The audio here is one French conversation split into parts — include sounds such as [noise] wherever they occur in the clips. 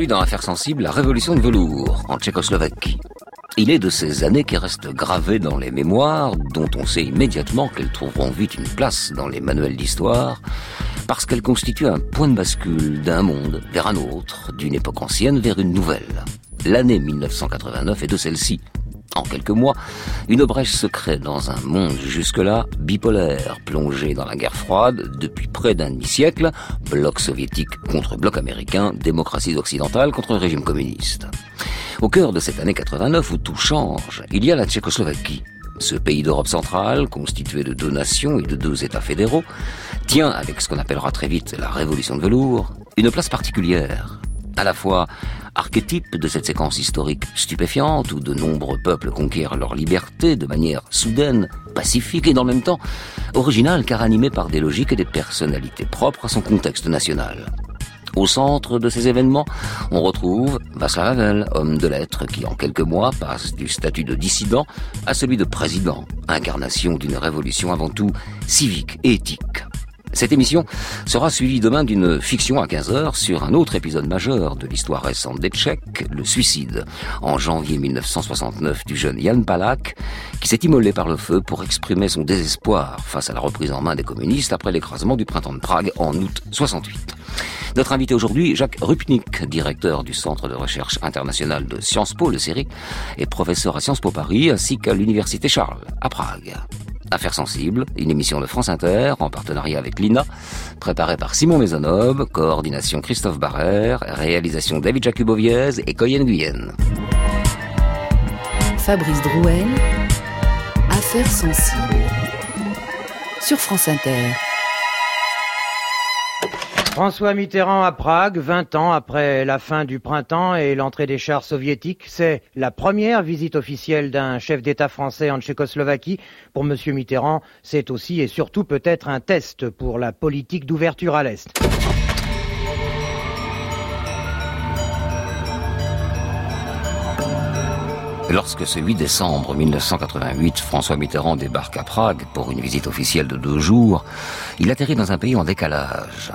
Aujourd'hui, dans Affaires sensibles, la révolution de velours en Tchécoslovaquie. Il est de ces années qui restent gravées dans les mémoires, dont on sait immédiatement qu'elles trouveront vite une place dans les manuels d'histoire, parce qu'elles constituent un point de bascule d'un monde vers un autre, d'une époque ancienne vers une nouvelle. L'année 1989 est de celle-ci, en quelques mois, une brèche se crée dans un monde jusque-là bipolaire, plongé dans la guerre froide depuis près d'un demi-siècle, bloc soviétique contre bloc américain, démocratie occidentale contre régime communiste. Au cœur de cette année 89 où tout change, il y a la Tchécoslovaquie. Ce pays d'Europe centrale, constitué de deux nations et de deux États fédéraux, tient, avec ce qu'on appellera très vite la révolution de velours, une place particulière à la fois archétype de cette séquence historique stupéfiante où de nombreux peuples conquièrent leur liberté de manière soudaine, pacifique et dans le même temps originale car animée par des logiques et des personnalités propres à son contexte national. Au centre de ces événements, on retrouve Václav Havel, homme de lettres qui en quelques mois passe du statut de dissident à celui de président, incarnation d'une révolution avant tout civique et éthique. Cette émission sera suivie demain d'une fiction à 15h sur un autre épisode majeur de l'histoire récente des Tchèques, le suicide, en janvier 1969 du jeune Jan Palak, qui s'est immolé par le feu pour exprimer son désespoir face à la reprise en main des communistes après l'écrasement du printemps de Prague en août 68. Notre invité aujourd'hui, Jacques Rupnik, directeur du Centre de recherche international de Sciences Po, le série, et professeur à Sciences Po Paris, ainsi qu'à l'Université Charles, à Prague. Affaires sensibles, une émission de France Inter en partenariat avec l'INA, préparée par Simon Maisonneuve, coordination Christophe Barrère, réalisation David Jacuboviez et Coyen Guyenne. Fabrice Drouel, Affaires sensibles, sur France Inter. François Mitterrand à Prague, 20 ans après la fin du printemps et l'entrée des chars soviétiques, c'est la première visite officielle d'un chef d'État français en Tchécoslovaquie. Pour M. Mitterrand, c'est aussi et surtout peut-être un test pour la politique d'ouverture à l'Est. Lorsque ce 8 décembre 1988, François Mitterrand débarque à Prague pour une visite officielle de deux jours, il atterrit dans un pays en décalage.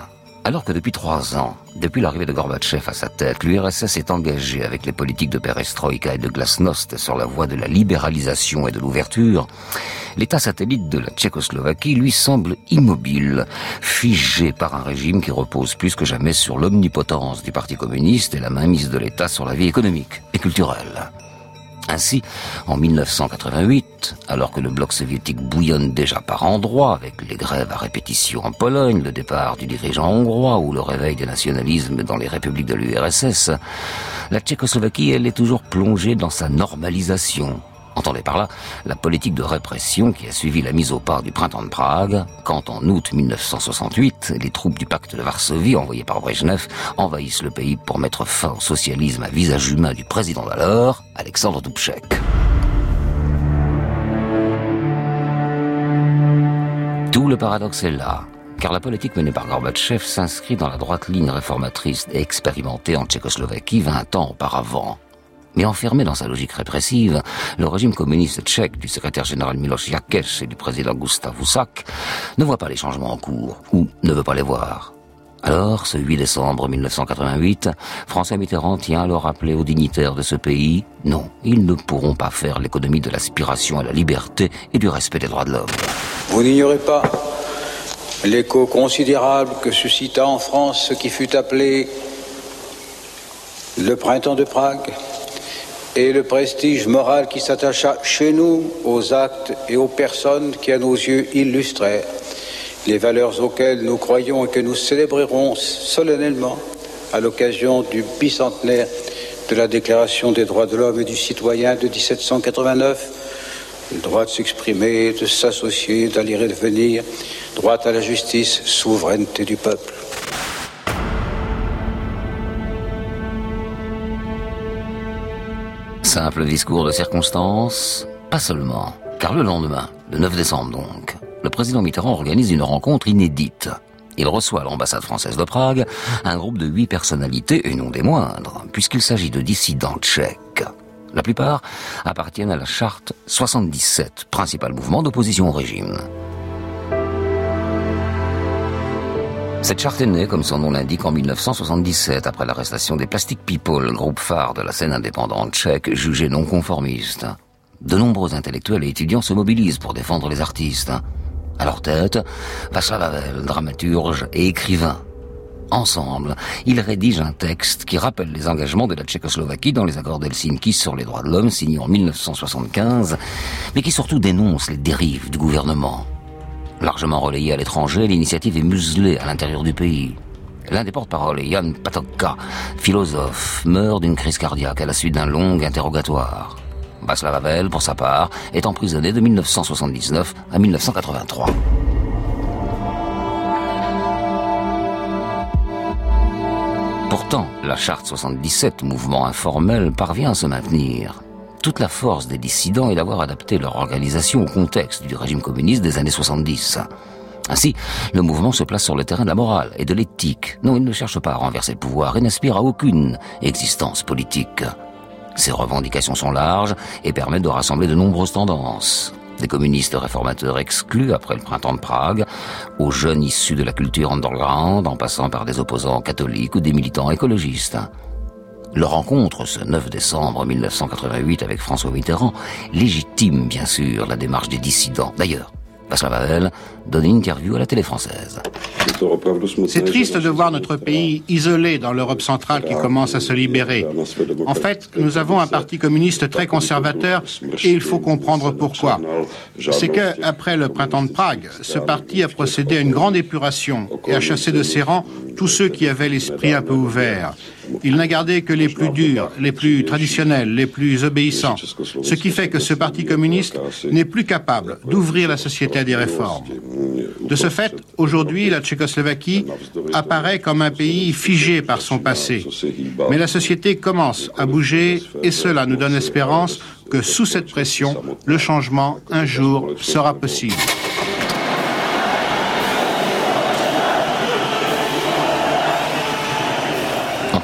Alors que depuis trois ans, depuis l'arrivée de Gorbatchev à sa tête, l'URSS est engagée avec les politiques de perestroïka et de glasnost sur la voie de la libéralisation et de l'ouverture, l'État satellite de la Tchécoslovaquie lui semble immobile, figé par un régime qui repose plus que jamais sur l'omnipotence du Parti communiste et la mainmise de l'État sur la vie économique et culturelle. Ainsi, en 1988, alors que le bloc soviétique bouillonne déjà par endroits, avec les grèves à répétition en Pologne, le départ du dirigeant hongrois ou le réveil des nationalismes dans les républiques de l'URSS, la Tchécoslovaquie, elle, est toujours plongée dans sa normalisation, Entendez par là la politique de répression qui a suivi la mise au pas du printemps de Prague, quand en août 1968, les troupes du pacte de Varsovie envoyées par Brezhnev envahissent le pays pour mettre fin au socialisme à visage humain du président d'alors, Alexandre Dubček. Tout le paradoxe est là, car la politique menée par Gorbatchev s'inscrit dans la droite ligne réformatrice expérimentée en Tchécoslovaquie 20 ans auparavant. Mais enfermé dans sa logique répressive, le régime communiste tchèque du secrétaire général Miloš Jakeš et du président Gustav Husak ne voit pas les changements en cours, ou ne veut pas les voir. Alors, ce 8 décembre 1988, François Mitterrand tient à le rappeler aux dignitaires de ce pays, non, ils ne pourront pas faire l'économie de l'aspiration à la liberté et du respect des droits de l'homme. Vous n'ignorez pas l'écho considérable que suscita en France ce qui fut appelé le printemps de Prague et le prestige moral qui s'attacha chez nous aux actes et aux personnes qui, à nos yeux, illustrèrent les valeurs auxquelles nous croyons et que nous célébrerons solennellement à l'occasion du bicentenaire de la Déclaration des droits de l'homme et du citoyen de 1789, le droit de s'exprimer, de s'associer, d'aller et de venir, droit à la justice, souveraineté du peuple. Simple discours de circonstance Pas seulement, car le lendemain, le 9 décembre donc, le président Mitterrand organise une rencontre inédite. Il reçoit à l'ambassade française de Prague un groupe de huit personnalités, et non des moindres, puisqu'il s'agit de dissidents tchèques. La plupart appartiennent à la charte 77, principal mouvement d'opposition au régime. Cette charte est née, comme son nom l'indique, en 1977, après l'arrestation des Plastic People, groupe phare de la scène indépendante tchèque, jugé non conformiste. De nombreux intellectuels et étudiants se mobilisent pour défendre les artistes. À leur tête, Václav Havel, dramaturge et écrivain. Ensemble, ils rédigent un texte qui rappelle les engagements de la Tchécoslovaquie dans les accords d'Helsinki sur les droits de l'homme signés en 1975, mais qui surtout dénonce les dérives du gouvernement. Largement relayée à l'étranger, l'initiative est muselée à l'intérieur du pays. L'un des porte-parole, Jan Patokka, philosophe, meurt d'une crise cardiaque à la suite d'un long interrogatoire. Václav Havel, pour sa part, est emprisonné de 1979 à 1983. Pourtant, la charte 77, mouvement informel, parvient à se maintenir. Toute la force des dissidents est d'avoir adapté leur organisation au contexte du régime communiste des années 70. Ainsi, le mouvement se place sur le terrain de la morale et de l'éthique. Non, il ne cherche pas à renverser le pouvoir et n'aspire à aucune existence politique. Ses revendications sont larges et permettent de rassembler de nombreuses tendances. Des communistes réformateurs exclus après le printemps de Prague, aux jeunes issus de la culture underground, en passant par des opposants catholiques ou des militants écologistes. Leur rencontre ce 9 décembre 1988 avec François Mitterrand légitime bien sûr la démarche des dissidents. D'ailleurs, Václav Havel donne une interview à la télé française. C'est triste de voir notre pays isolé dans l'Europe centrale qui commence à se libérer. En fait, nous avons un parti communiste très conservateur et il faut comprendre pourquoi. C'est que, après le printemps de Prague, ce parti a procédé à une grande épuration et a chassé de ses rangs tous ceux qui avaient l'esprit un peu ouvert. Il n'a gardé que les plus durs, les plus traditionnels, les plus obéissants. Ce qui fait que ce parti communiste n'est plus capable d'ouvrir la société à des réformes. De ce fait, aujourd'hui, la Tchécoslovaquie apparaît comme un pays figé par son passé. Mais la société commence à bouger et cela nous donne espérance que sous cette pression, le changement, un jour, sera possible.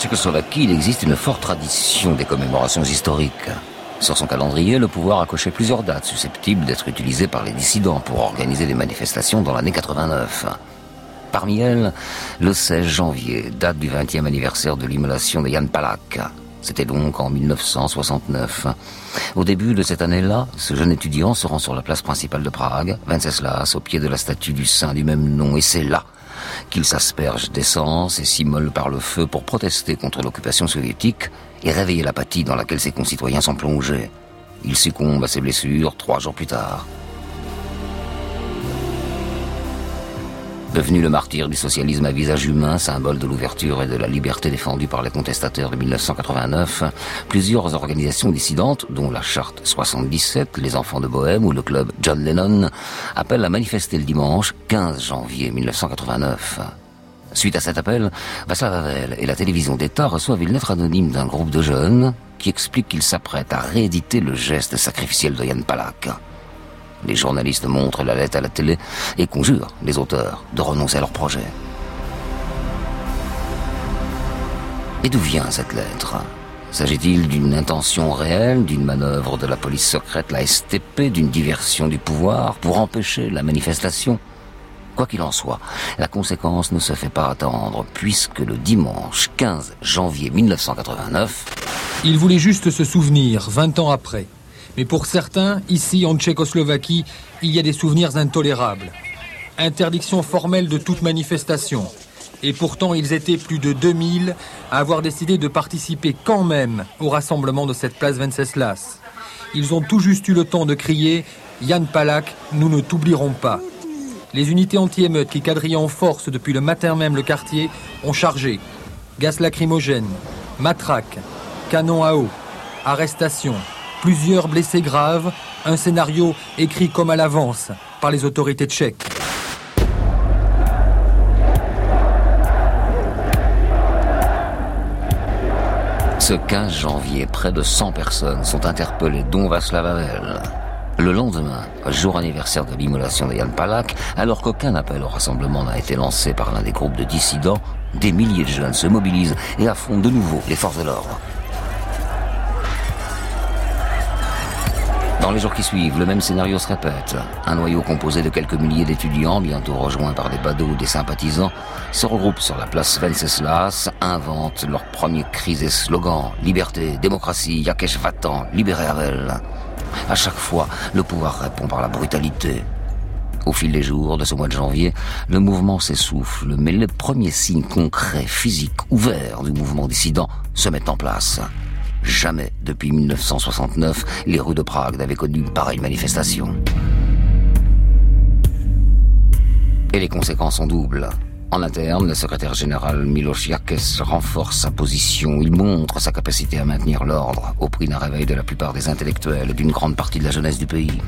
Tchécoslovaquie, il existe une forte tradition des commémorations historiques. Sur son calendrier, le pouvoir a coché plusieurs dates susceptibles d'être utilisées par les dissidents pour organiser des manifestations dans l'année 89. Parmi elles, le 16 janvier, date du 20e anniversaire de l'immolation de Jan Palak. C'était donc en 1969. Au début de cette année-là, ce jeune étudiant se rend sur la place principale de Prague, Venceslas, au pied de la statue du saint du même nom, et c'est là qu'il s'asperge d'essence et s'immole par le feu pour protester contre l'occupation soviétique et réveiller l'apathie dans laquelle ses concitoyens sont plongés. Il succombe à ses blessures trois jours plus tard. Devenu le martyr du socialisme à visage humain, symbole de l'ouverture et de la liberté défendue par les contestateurs de 1989, plusieurs organisations dissidentes, dont la Charte 77, les Enfants de Bohème ou le club John Lennon, appellent à manifester le dimanche 15 janvier 1989. Suite à cet appel, Václav Havel et la télévision d'État reçoivent une lettre anonyme d'un groupe de jeunes qui explique qu'ils s'apprêtent à rééditer le geste sacrificiel de Jan Palak. Les journalistes montrent la lettre à la télé et conjurent les auteurs de renoncer à leur projet. Et d'où vient cette lettre? S'agit-il d'une intention réelle, d'une manœuvre de la police secrète, la STP, d'une diversion du pouvoir pour empêcher la manifestation? Quoi qu'il en soit, la conséquence ne se fait pas attendre, puisque le dimanche 15 janvier 1989... Il voulait juste se souvenir, 20 ans après. Mais pour certains, ici en Tchécoslovaquie, il y a des souvenirs intolérables. Interdiction formelle de toute manifestation. Et pourtant, ils étaient plus de 2000 à avoir décidé de participer quand même au rassemblement de cette place Venceslas. Ils ont tout juste eu le temps de crier Yann Palak, nous ne t'oublierons pas. Les unités anti-émeutes qui quadrillaient en force depuis le matin même le quartier ont chargé. Gaz lacrymogène, matraque, canon à eau, arrestation, plusieurs blessés graves, un scénario écrit comme à l'avance par les autorités tchèques. Ce 15 janvier, près de 100 personnes sont interpellées, dont Václav Havel. Le lendemain, jour anniversaire de l'immolation de Jan Palak, alors qu'aucun appel au rassemblement n'a été lancé par l'un des groupes de dissidents, des milliers de jeunes se mobilisent et affrontent de nouveau les forces de l'ordre. Dans les jours qui suivent, le même scénario se répète. Un noyau composé de quelques milliers d'étudiants, bientôt rejoints par des badauds ou des sympathisants, se regroupe sur la place Venceslas, invente leurs premiers cris et slogans. Liberté, démocratie, Yakesh Vatan, libérez Havel. À chaque fois, le pouvoir répond par la brutalité. Au fil des jours de ce mois de janvier, le mouvement s'essouffle, mais les premiers signes concrets, physiques, ouverts du mouvement dissident se mettent en place. Jamais depuis 1969, les rues de Prague n'avaient connu une pareille manifestation. Et les conséquences sont doubles. En interne, le secrétaire général Miloš Jakes renforce sa position. Il montre sa capacité à maintenir l'ordre au prix d'un réveil de la plupart des intellectuels et d'une grande partie de la jeunesse du pays.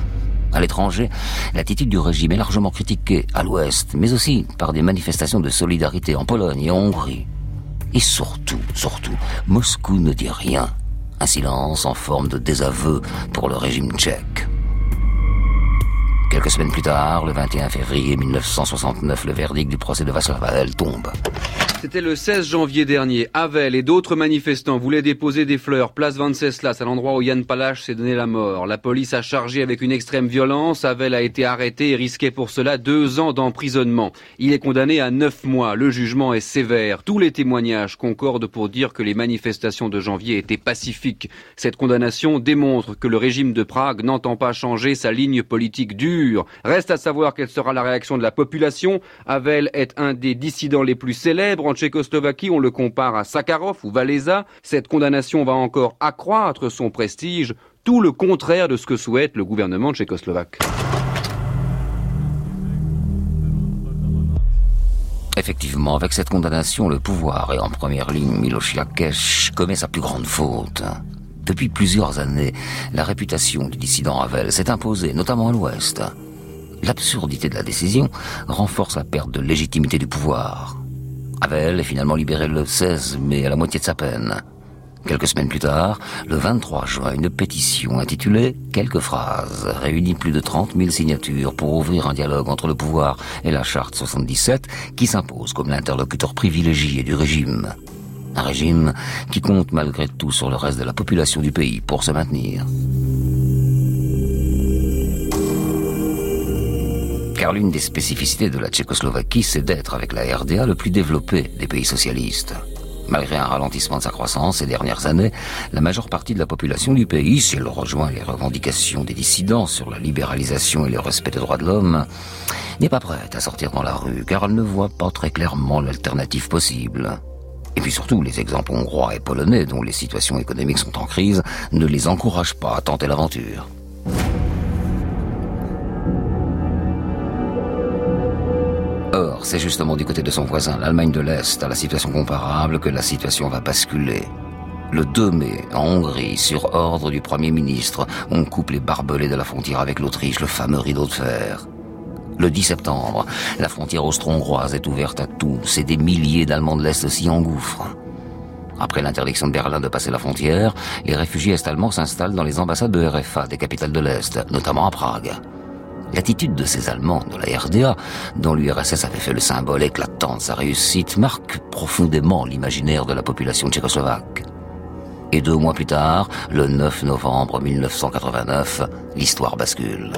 À l'étranger, l'attitude du régime est largement critiquée à l'ouest, mais aussi par des manifestations de solidarité en Pologne et en Hongrie. Et surtout, surtout, Moscou ne dit rien. Un silence en forme de désaveu pour le régime tchèque. Quelques semaines plus tard, le 21 février 1969, le verdict du procès de Václav Havel tombe. C'était le 16 janvier dernier. Havel et d'autres manifestants voulaient déposer des fleurs place Venceslas à l'endroit où Yann Palach s'est donné la mort. La police a chargé avec une extrême violence. Havel a été arrêté et risquait pour cela deux ans d'emprisonnement. Il est condamné à neuf mois. Le jugement est sévère. Tous les témoignages concordent pour dire que les manifestations de janvier étaient pacifiques. Cette condamnation démontre que le régime de Prague n'entend pas changer sa ligne politique dure. Reste à savoir quelle sera la réaction de la population. Havel est un des dissidents les plus célèbres en Tchécoslovaquie, on le compare à Sakharov ou Valéza. Cette condamnation va encore accroître son prestige, tout le contraire de ce que souhaite le gouvernement tchécoslovaque. Effectivement, avec cette condamnation, le pouvoir, et en première ligne Miloš Jakeš, commet sa plus grande faute. Depuis plusieurs années, la réputation du dissident Havel s'est imposée, notamment à l'Ouest. L'absurdité de la décision renforce la perte de légitimité du pouvoir. Havel est finalement libéré le 16 mai à la moitié de sa peine. Quelques semaines plus tard, le 23 juin, une pétition intitulée Quelques phrases réunit plus de 30 000 signatures pour ouvrir un dialogue entre le pouvoir et la charte 77 qui s'impose comme l'interlocuteur privilégié du régime. Un régime qui compte malgré tout sur le reste de la population du pays pour se maintenir. car l'une des spécificités de la Tchécoslovaquie, c'est d'être, avec la RDA, le plus développé des pays socialistes. Malgré un ralentissement de sa croissance ces dernières années, la majeure partie de la population du pays, si elle rejoint les revendications des dissidents sur la libéralisation et le respect des droits de l'homme, n'est pas prête à sortir dans la rue, car elle ne voit pas très clairement l'alternative possible. Et puis surtout, les exemples hongrois et polonais, dont les situations économiques sont en crise, ne les encouragent pas à tenter l'aventure. Or, c'est justement du côté de son voisin, l'Allemagne de l'Est, à la situation comparable, que la situation va basculer. Le 2 mai, en Hongrie, sur ordre du Premier ministre, on coupe les barbelés de la frontière avec l'Autriche, le fameux rideau de fer. Le 10 septembre, la frontière austro-hongroise est ouverte à tous et des milliers d'Allemands de l'Est s'y engouffrent. Après l'interdiction de Berlin de passer la frontière, les réfugiés est-allemands s'installent dans les ambassades de RFA des capitales de l'Est, notamment à Prague. L'attitude de ces Allemands de la RDA, dont l'URSS avait fait le symbole éclatant de sa réussite, marque profondément l'imaginaire de la population tchécoslovaque. Et deux mois plus tard, le 9 novembre 1989, l'histoire bascule.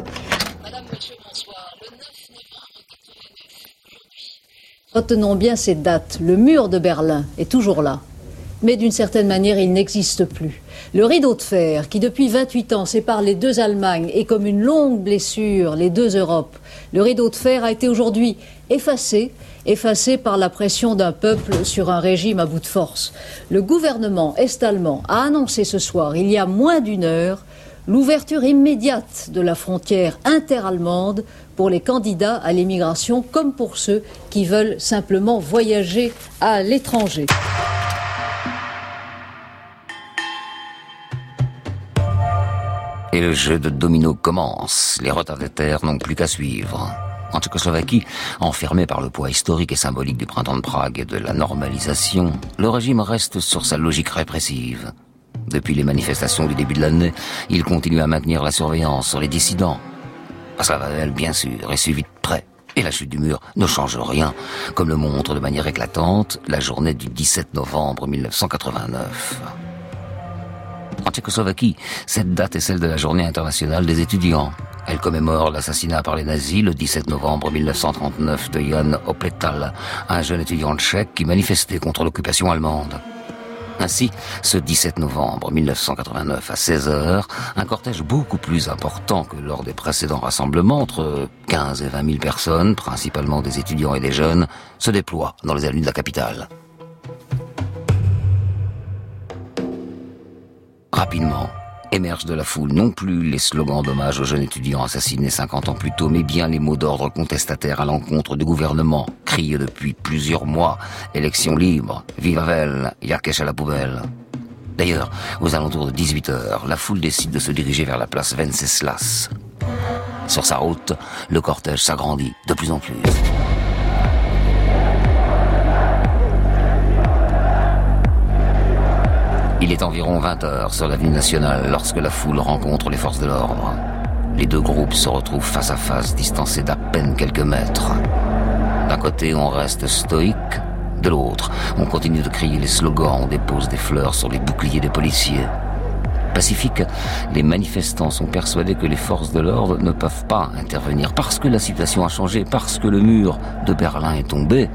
Retenons bien ces dates. Le mur de Berlin est toujours là. Mais d'une certaine manière, il n'existe plus. Le rideau de fer, qui depuis 28 ans sépare les deux Allemagnes et comme une longue blessure les deux Europes, le rideau de fer a été aujourd'hui effacé, effacé par la pression d'un peuple sur un régime à bout de force. Le gouvernement est-allemand a annoncé ce soir, il y a moins d'une heure, l'ouverture immédiate de la frontière interallemande pour les candidats à l'émigration comme pour ceux qui veulent simplement voyager à l'étranger. Et le jeu de domino commence. Les retardataires n'ont plus qu'à suivre. En Tchécoslovaquie, enfermé par le poids historique et symbolique du printemps de Prague et de la normalisation, le régime reste sur sa logique répressive. Depuis les manifestations du début de l'année, il continue à maintenir la surveillance sur les dissidents. Havel, bien sûr, est suivi de près. Et la chute du mur ne change rien, comme le montre de manière éclatante la journée du 17 novembre 1989. En Tchécoslovaquie, cette date est celle de la journée internationale des étudiants. Elle commémore l'assassinat par les nazis le 17 novembre 1939 de Jan Opletal, un jeune étudiant tchèque qui manifestait contre l'occupation allemande. Ainsi, ce 17 novembre 1989 à 16h, un cortège beaucoup plus important que lors des précédents rassemblements, entre 15 et 20 000 personnes, principalement des étudiants et des jeunes, se déploie dans les avenues de la capitale. Rapidement, émergent de la foule non plus les slogans d'hommage aux jeunes étudiants assassinés 50 ans plus tôt, mais bien les mots d'ordre contestataires à l'encontre du gouvernement, criés depuis plusieurs mois. Élection libre, vive Havel, Yakesh à la poubelle. D'ailleurs, aux alentours de 18h, la foule décide de se diriger vers la place Venceslas. Sur sa route, le cortège s'agrandit de plus en plus. Il est environ 20 heures sur l'avenue nationale lorsque la foule rencontre les forces de l'ordre. Les deux groupes se retrouvent face à face, distancés d'à peine quelques mètres. D'un côté, on reste stoïque, de l'autre, on continue de crier les slogans, on dépose des fleurs sur les boucliers des policiers. Pacifique, les manifestants sont persuadés que les forces de l'ordre ne peuvent pas intervenir parce que la situation a changé, parce que le mur de Berlin est tombé.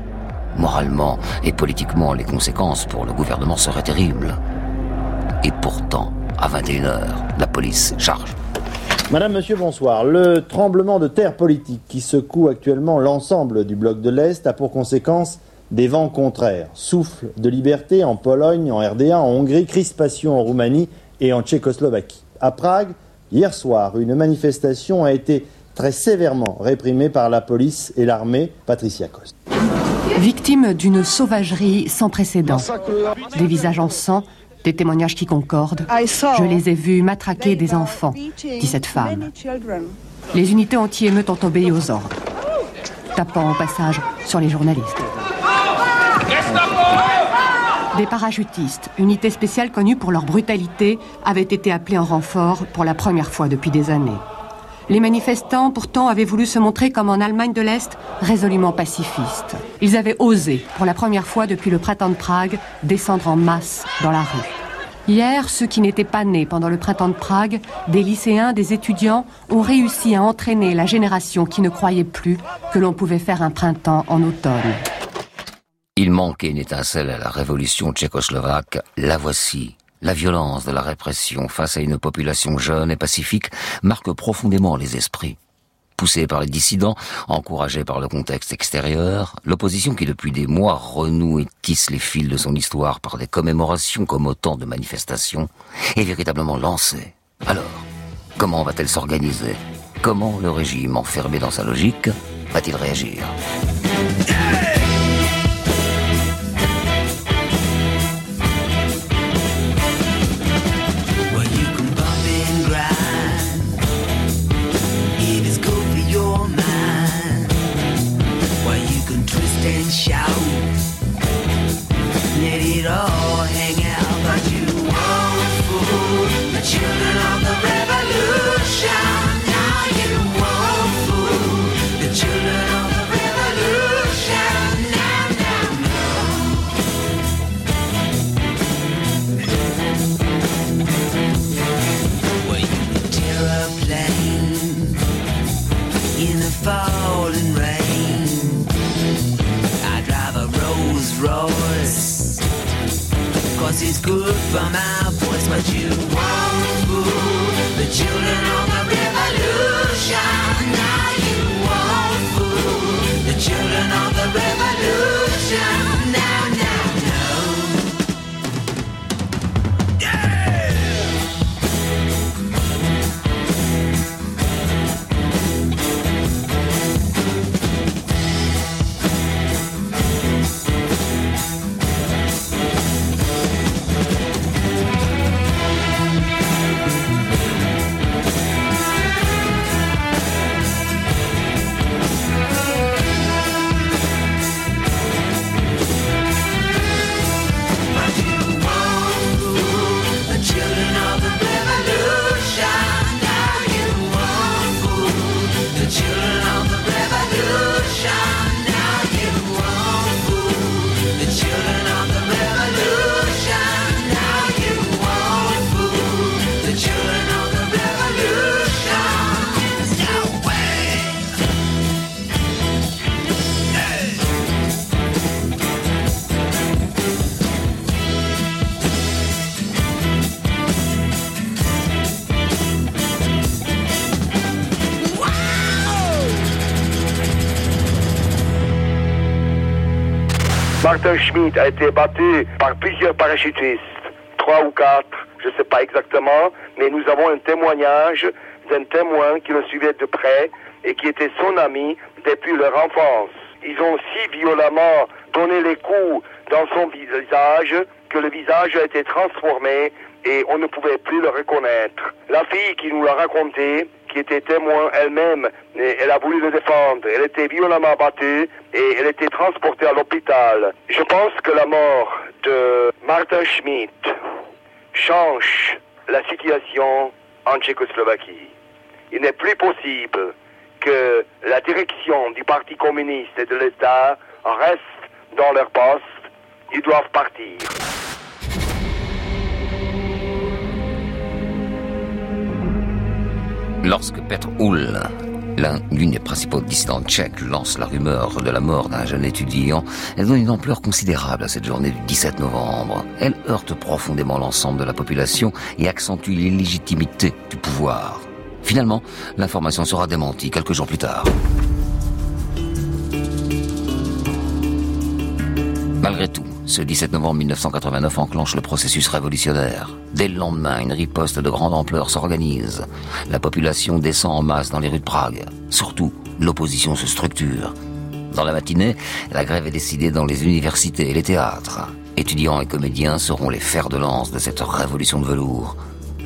Moralement et politiquement, les conséquences pour le gouvernement seraient terribles. Et pourtant, à 21h, la police charge. Madame, Monsieur, bonsoir. Le tremblement de terre politique qui secoue actuellement l'ensemble du bloc de l'Est a pour conséquence des vents contraires. Souffle de liberté en Pologne, en RDA, en Hongrie, crispation en Roumanie et en Tchécoslovaquie. À Prague, hier soir, une manifestation a été très sévèrement réprimée par la police et l'armée. Patricia Coste. Victime d'une sauvagerie sans précédent. Des visages en sang, des témoignages qui concordent. Je les ai vus matraquer des enfants, dit cette femme. Les unités anti-émeutes ont obéi aux ordres, tapant au passage sur les journalistes. Des parachutistes, unité spéciale connue pour leur brutalité, avaient été appelés en renfort pour la première fois depuis des années. Les manifestants, pourtant, avaient voulu se montrer comme en Allemagne de l'Est, résolument pacifistes. Ils avaient osé, pour la première fois depuis le printemps de Prague, descendre en masse dans la rue. Hier, ceux qui n'étaient pas nés pendant le printemps de Prague, des lycéens, des étudiants, ont réussi à entraîner la génération qui ne croyait plus que l'on pouvait faire un printemps en automne. Il manquait une étincelle à la révolution tchécoslovaque, la voici. La violence de la répression face à une population jeune et pacifique marque profondément les esprits. Poussée par les dissidents, encouragée par le contexte extérieur, l'opposition qui depuis des mois renoue et tisse les fils de son histoire par des commémorations comme autant de manifestations, est véritablement lancée. Alors, comment va-t-elle s'organiser? Comment le régime, enfermé dans sa logique, va-t-il réagir? 'Cause it's good for my voice, but you won't fool the children of the revolution. Now you won't fool the children of the revolution. A été battu par plusieurs parachutistes, trois ou quatre, je ne sais pas exactement, mais nous avons un témoignage d'un témoin qui le suivait de près et qui était son ami depuis leur enfance. Ils ont si violemment donné les coups dans son visage que le visage a été transformé et on ne pouvait plus le reconnaître. La fille qui nous l'a raconté, qui était témoin elle-même, elle a voulu le défendre. Elle était violemment battue et elle était transportée à l'hôpital. Je pense que la mort de Martin Schmidt change la situation en Tchécoslovaquie. Il n'est plus possible que la direction du Parti communiste et de l'État reste dans leur poste. Ils doivent partir. Lorsque Petr Hull, l'une des principaux dissidents tchèques, lance la rumeur de la mort d'un jeune étudiant, elle donne une ampleur considérable à cette journée du 17 novembre. Elle heurte profondément l'ensemble de la population et accentue l'illégitimité du pouvoir. Finalement, l'information sera démentie quelques jours plus tard. Malgré tout, ce 17 novembre 1989 enclenche le processus révolutionnaire. Dès le lendemain, une riposte de grande ampleur s'organise. La population descend en masse dans les rues de Prague. Surtout, l'opposition se structure. Dans la matinée, la grève est décidée dans les universités et les théâtres. Étudiants et comédiens seront les fers de lance de cette révolution de velours.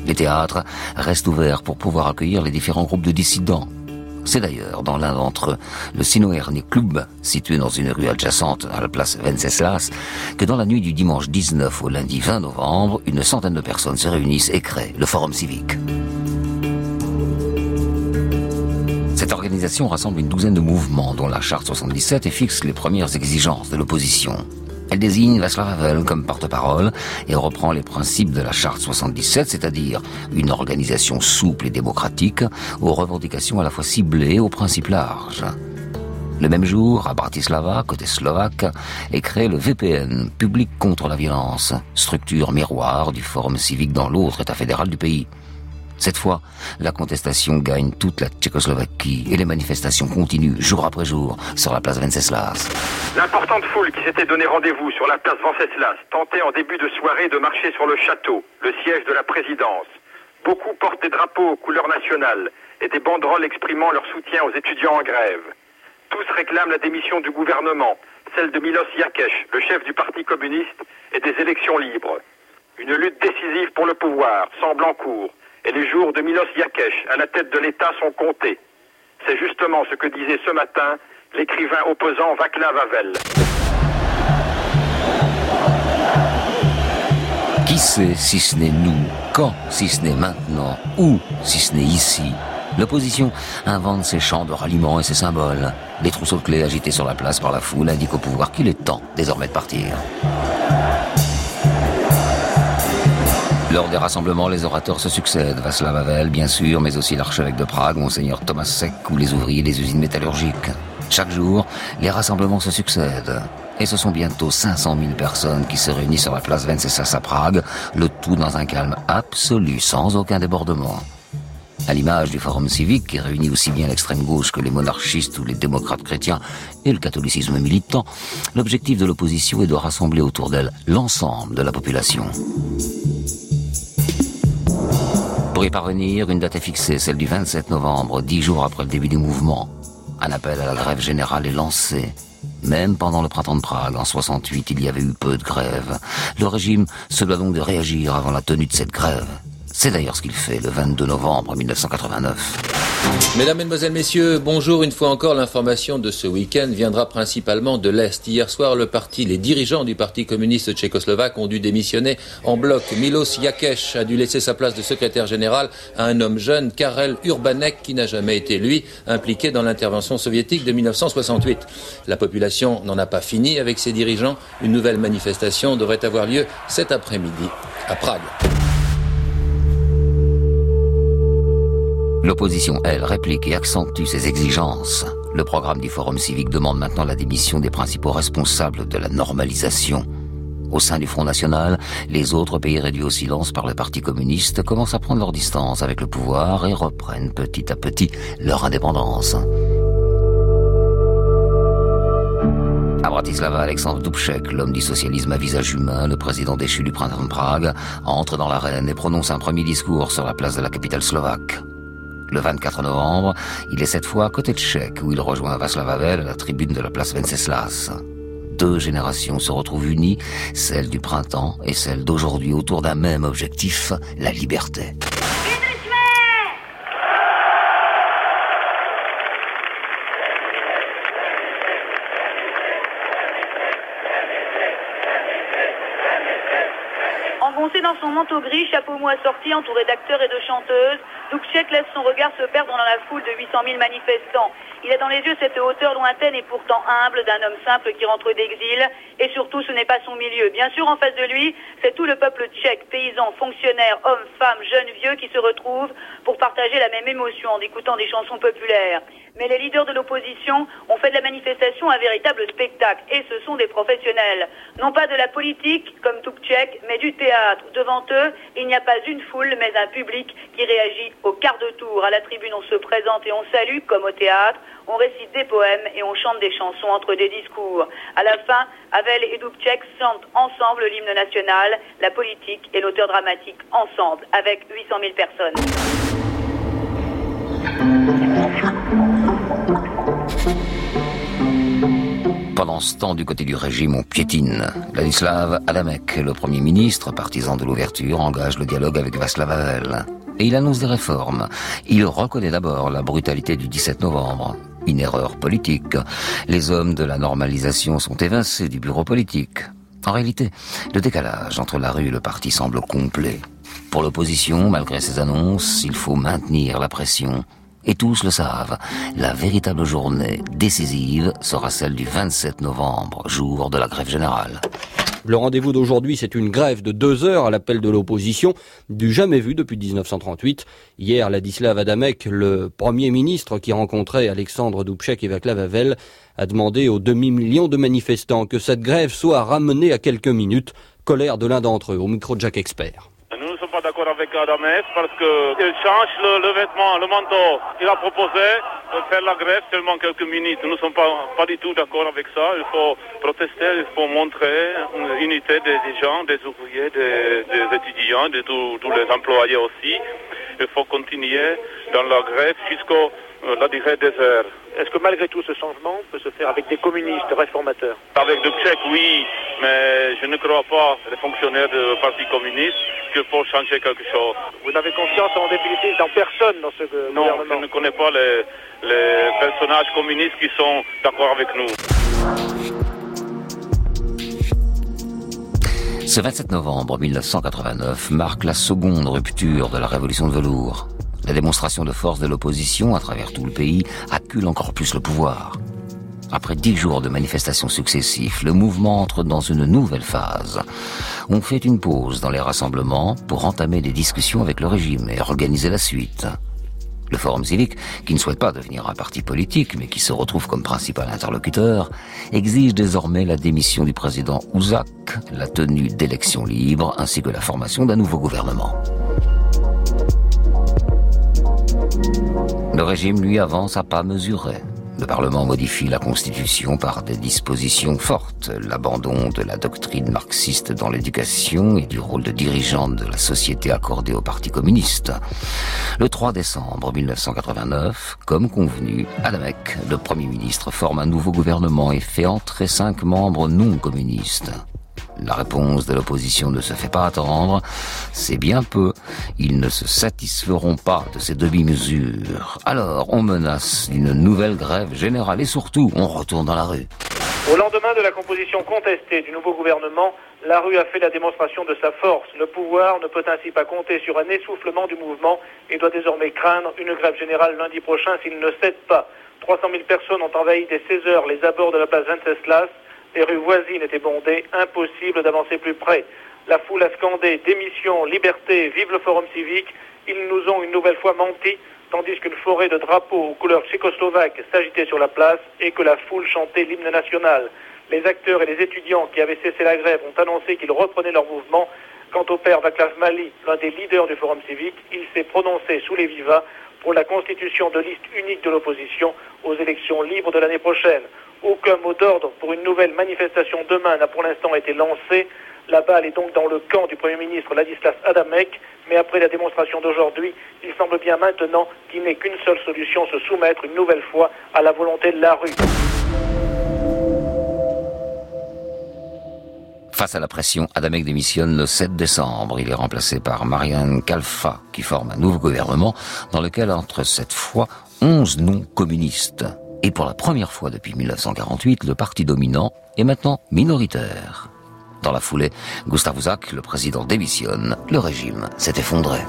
Les théâtres restent ouverts pour pouvoir accueillir les différents groupes de dissidents. C'est d'ailleurs dans l'un d'entre eux, le Sinoerni Club, situé dans une rue adjacente à la place Venceslas, que dans la nuit du dimanche 19 au lundi 20 novembre, une centaine de personnes se réunissent et créent le Forum civique. Cette organisation rassemble une douzaine de mouvements dont la Charte 77 et fixe les premières exigences de l'opposition. Elle désigne Václav Havel comme porte-parole et reprend les principes de la Charte 77, c'est-à-dire une organisation souple et démocratique aux revendications à la fois ciblées et aux principes larges. Le même jour, à Bratislava, côté slovaque, est créé le VPN, Public contre la violence, structure miroir du Forum civique dans l'autre État fédéral du pays. Cette fois, la contestation gagne toute la Tchécoslovaquie et les manifestations continuent jour après jour sur la place Venceslas. L'importante foule qui s'était donné rendez-vous sur la place Venceslas tentait en début de soirée de marcher sur le château, le siège de la présidence. Beaucoup portent des drapeaux aux couleurs nationales et des banderoles exprimant leur soutien aux étudiants en grève. Tous réclament la démission du gouvernement, celle de Milos Yakesh, le chef du Parti communiste, et des élections libres. Une lutte décisive pour le pouvoir semble en cours et les jours de Milos Yakesh à la tête de l'État sont comptés. C'est justement ce que disait ce matin l'écrivain opposant Vaclav Havel. Qui sait si ce n'est nous Quand si ce n'est maintenant Où si ce n'est ici? L'opposition invente ses chants de ralliement et ses symboles. Les trousseaux de clés agités sur la place par la foule indiquent au pouvoir qu'il est temps désormais de partir. Lors des rassemblements, les orateurs se succèdent. Václav Havel, bien sûr, mais aussi l'archevêque de Prague, Monseigneur Thomas Sek ou les ouvriers des usines métallurgiques. Chaque jour, les rassemblements se succèdent. Et ce sont bientôt 500 000 personnes qui se réunissent sur la place Venceslas à Prague, le tout dans un calme absolu, sans aucun débordement. À l'image du Forum civique qui réunit aussi bien l'extrême gauche que les monarchistes ou les démocrates chrétiens et le catholicisme militant, l'objectif de l'opposition est de rassembler autour d'elle l'ensemble de la population. Pour y parvenir, une date est fixée, celle du 27 novembre, dix jours après le début du mouvement. Un appel à la grève générale est lancé. Même pendant le printemps de Prague, en 68, il y avait eu peu de grèves. Le régime se doit donc de réagir avant la tenue de cette grève. C'est d'ailleurs ce qu'il fait le 22 novembre 1989. Mesdames, Mesdemoiselles, Messieurs, bonjour. Une fois encore, l'information de ce week-end viendra principalement de l'Est. Hier soir, le parti, les dirigeants du Parti communiste tchécoslovaque ont dû démissionner en bloc. Milos Yakesh a dû laisser sa place de secrétaire général à un homme jeune, Karel Urbanek, qui n'a jamais été, lui, impliqué dans l'intervention soviétique de 1968. La population n'en a pas fini avec ses dirigeants. Une nouvelle manifestation devrait avoir lieu cet après-midi à Prague. L'opposition, elle, réplique et accentue ses exigences. Le programme du Forum civique demande maintenant la démission des principaux responsables de la normalisation. Au sein du Front National, les autres pays réduits au silence par le Parti communiste commencent à prendre leur distance avec le pouvoir et reprennent petit à petit leur indépendance. À Bratislava, Alexandre Dubček, l'homme du socialisme à visage humain, le président déchu du printemps de Prague, entre dans l'arène et prononce un premier discours sur la place de la capitale slovaque. Le 24 novembre, il est cette fois à côté de Tchèque, où il rejoint Václav Havel à la tribune de la place Venceslas. Deux générations se retrouvent unies, celle du printemps et celle d'aujourd'hui autour d'un même objectif, la liberté. dans son manteau gris, chapeau mou assorti, entouré d'acteurs et de chanteuses, Dubček laisse son regard se perdre dans la foule de 800 000 manifestants. Il a dans les yeux cette hauteur lointaine et pourtant humble d'un homme simple qui rentre d'exil. Et surtout, ce n'est pas son milieu. Bien sûr, en face de lui, c'est tout le peuple tchèque, paysans, fonctionnaires, hommes, femmes, jeunes, vieux, qui se retrouvent pour partager la même émotion en écoutant des chansons populaires mais les leaders de l'opposition ont fait de la manifestation un véritable spectacle, et ce sont des professionnels. Non pas de la politique, comme Tupchek, mais du théâtre. Devant eux, il n'y a pas une foule, mais un public qui réagit au quart de tour. À la tribune, on se présente et on salue, comme au théâtre. On récite des poèmes et on chante des chansons entre des discours. À la fin, Havel et Dubček chantent ensemble l'hymne national, la politique et l'auteur dramatique ensemble, avec 800 000 personnes. Pendant ce temps, du côté du régime, on piétine. Ladislav Adamek, le premier ministre, partisan de l'ouverture, engage le dialogue avec Václav Havel. Et il annonce des réformes. Il reconnaît d'abord la brutalité du 17 novembre. Une erreur politique. Les hommes de la normalisation sont évincés du bureau politique. En réalité, le décalage entre la rue et le parti semble complet. Pour l'opposition, malgré ces annonces, il faut maintenir la pression et tous le savent, la véritable journée décisive sera celle du 27 novembre, jour de la grève générale. Le rendez-vous d'aujourd'hui, c'est une grève de deux heures à l'appel de l'opposition, du jamais vu depuis 1938. Hier, Ladislav Adamek, le premier ministre qui rencontrait Alexandre Dubček et Václav Havel, a demandé aux demi-millions de manifestants que cette grève soit ramenée à quelques minutes. Colère de l'un d'entre eux, au micro de Jacques Expert pas d'accord avec Adamès parce qu'il change le, vêtement, le manteau. Il a proposé de faire la grève seulement quelques minutes. Nous ne sommes pas, pas du tout d'accord avec ça. Il faut protester, il faut montrer l'unité des, gens, des ouvriers, des, étudiants, de tous les employés aussi. Il faut continuer dans la grève jusqu'à euh, la durée des heures. Est-ce que malgré tout ce changement peut se faire avec des communistes réformateurs Avec de Tchèques, oui, mais je ne crois pas les fonctionnaires du Parti communiste qu'il faut changer quelque chose. Vous n'avez confiance en définitive dans personne dans ce gouvernement Non, je ne connais pas les, les personnages communistes qui sont d'accord avec nous. Ce 27 novembre 1989 marque la seconde rupture de la révolution de velours. La démonstration de force de l'opposition à travers tout le pays accule encore plus le pouvoir. Après dix jours de manifestations successives, le mouvement entre dans une nouvelle phase. On fait une pause dans les rassemblements pour entamer des discussions avec le régime et organiser la suite. Le Forum civique, qui ne souhaite pas devenir un parti politique, mais qui se retrouve comme principal interlocuteur, exige désormais la démission du président Ouzak, la tenue d'élections libres, ainsi que la formation d'un nouveau gouvernement. Le régime, lui, avance à pas mesurés. Le Parlement modifie la Constitution par des dispositions fortes, l'abandon de la doctrine marxiste dans l'éducation et du rôle de dirigeante de la société accordé au Parti communiste. Le 3 décembre 1989, comme convenu, Adamek, le Premier ministre, forme un nouveau gouvernement et fait entrer cinq membres non communistes. La réponse de l'opposition ne se fait pas attendre. C'est bien peu. Ils ne se satisferont pas de ces demi-mesures. Alors, on menace d'une nouvelle grève générale et surtout, on retourne dans la rue. Au lendemain de la composition contestée du nouveau gouvernement, la rue a fait la démonstration de sa force. Le pouvoir ne peut ainsi pas compter sur un essoufflement du mouvement et doit désormais craindre une grève générale lundi prochain s'il ne cède pas. 300 000 personnes ont envahi dès 16 heures les abords de la place Venceslas les rues voisines étaient bondées, impossible d'avancer plus près. La foule a scandé démission, liberté, vive le forum civique. Ils nous ont une nouvelle fois menti, tandis qu'une forêt de drapeaux aux couleurs tchécoslovaques s'agitait sur la place et que la foule chantait l'hymne national. Les acteurs et les étudiants qui avaient cessé la grève ont annoncé qu'ils reprenaient leur mouvement. Quant au père Vaclav Mali, l'un des leaders du Forum civique, il s'est prononcé sous les vivas pour la constitution de listes uniques de l'opposition aux élections libres de l'année prochaine. Aucun mot d'ordre pour une nouvelle manifestation demain n'a pour l'instant été lancé. La balle est donc dans le camp du Premier ministre Ladislas Adamek, mais après la démonstration d'aujourd'hui, il semble bien maintenant qu'il n'est qu'une seule solution, se soumettre une nouvelle fois à la volonté de la rue. Face à la pression, Adamek démissionne le 7 décembre. Il est remplacé par Marianne Kalfa, qui forme un nouveau gouvernement dans lequel entre cette fois 11 noms communistes. Et pour la première fois depuis 1948, le parti dominant est maintenant minoritaire. Dans la foulée, Gustave Ousak, le président, démissionne. Le régime s'est effondré.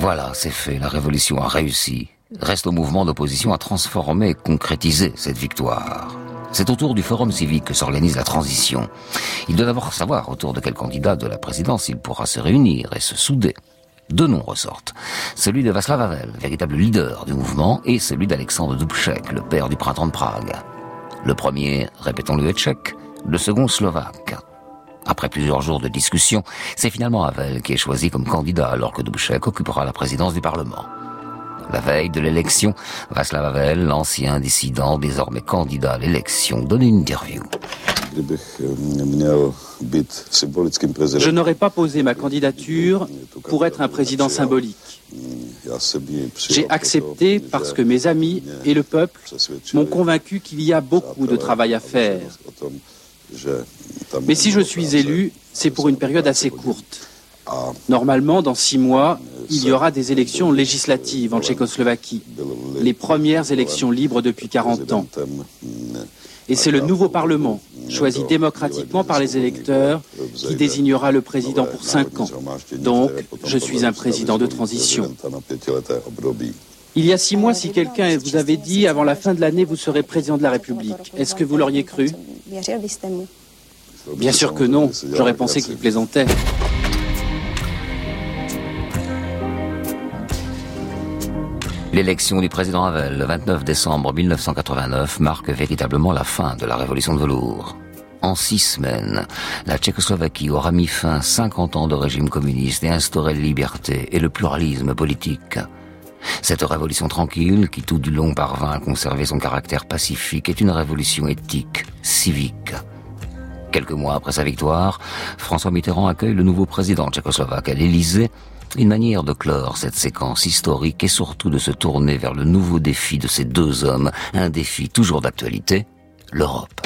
Voilà, c'est fait. La révolution a réussi. Reste au mouvement d'opposition à transformer et concrétiser cette victoire. C'est autour du forum civique que s'organise la transition. Il doit d'abord savoir autour de quel candidat de la présidence il pourra se réunir et se souder. Deux noms ressortent. Celui de Václav Havel, véritable leader du mouvement, et celui d'Alexandre Dubček, le père du printemps de Prague. Le premier, répétons-le, est tchèque, le second slovaque. Après plusieurs jours de discussion, c'est finalement Havel qui est choisi comme candidat alors que Dubček occupera la présidence du Parlement. La veille de l'élection, Václav Havel, l'ancien dissident, désormais candidat à l'élection, donne une interview. Je n'aurais pas posé ma candidature pour être un président symbolique. J'ai accepté parce que mes amis et le peuple m'ont convaincu qu'il y a beaucoup de travail à faire. Mais si je suis élu, c'est pour une période assez courte. Normalement, dans six mois, il y aura des élections législatives en Tchécoslovaquie, les premières élections libres depuis 40 ans. Et c'est le nouveau Parlement, choisi démocratiquement par les électeurs, qui désignera le président pour cinq ans. Donc, je suis un président de transition. Il y a six mois, si quelqu'un vous avait dit avant la fin de l'année, vous serez président de la République, est-ce que vous l'auriez cru? Bien sûr que non. J'aurais pensé qu'il plaisantait. L'élection du président Havel le 29 décembre 1989 marque véritablement la fin de la révolution de velours. En six semaines, la Tchécoslovaquie aura mis fin à 50 ans de régime communiste et instauré la liberté et le pluralisme politique. Cette révolution tranquille, qui tout du long parvint à conserver son caractère pacifique, est une révolution éthique, civique. Quelques mois après sa victoire, François Mitterrand accueille le nouveau président tchécoslovaque à l'Élysée une manière de clore cette séquence historique et surtout de se tourner vers le nouveau défi de ces deux hommes, un défi toujours d'actualité, l'Europe.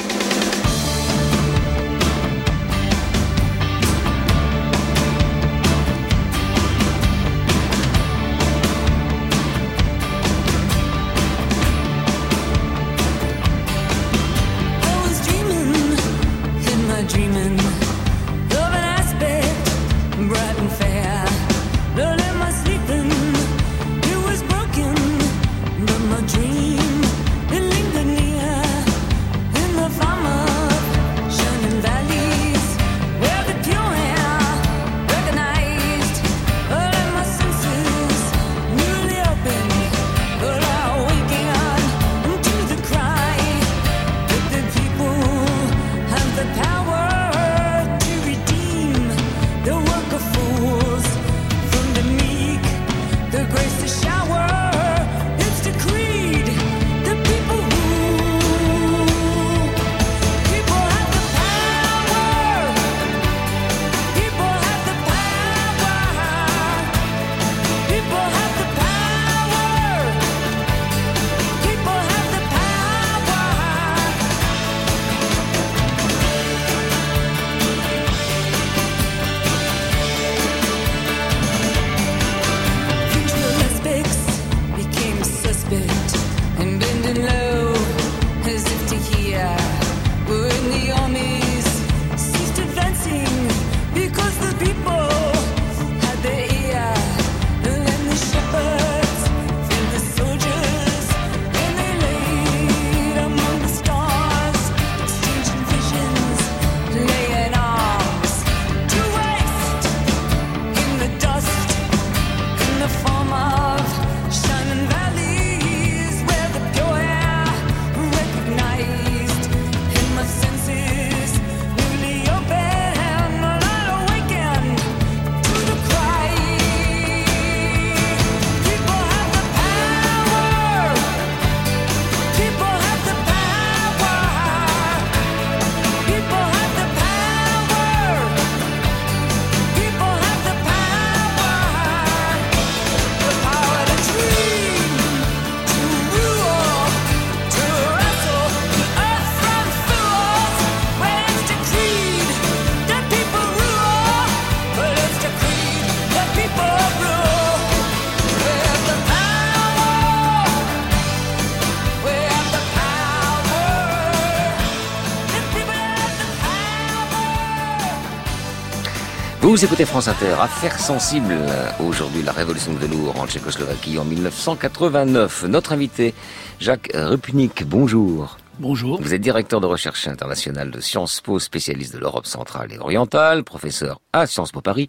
Vous écoutez France Inter, affaire sensible. Aujourd'hui, la révolution de velours en Tchécoslovaquie en 1989. Notre invité, Jacques Rupunik, bonjour. Bonjour. Vous êtes directeur de recherche internationale de Sciences Po, spécialiste de l'Europe centrale et orientale, professeur à Sciences Po Paris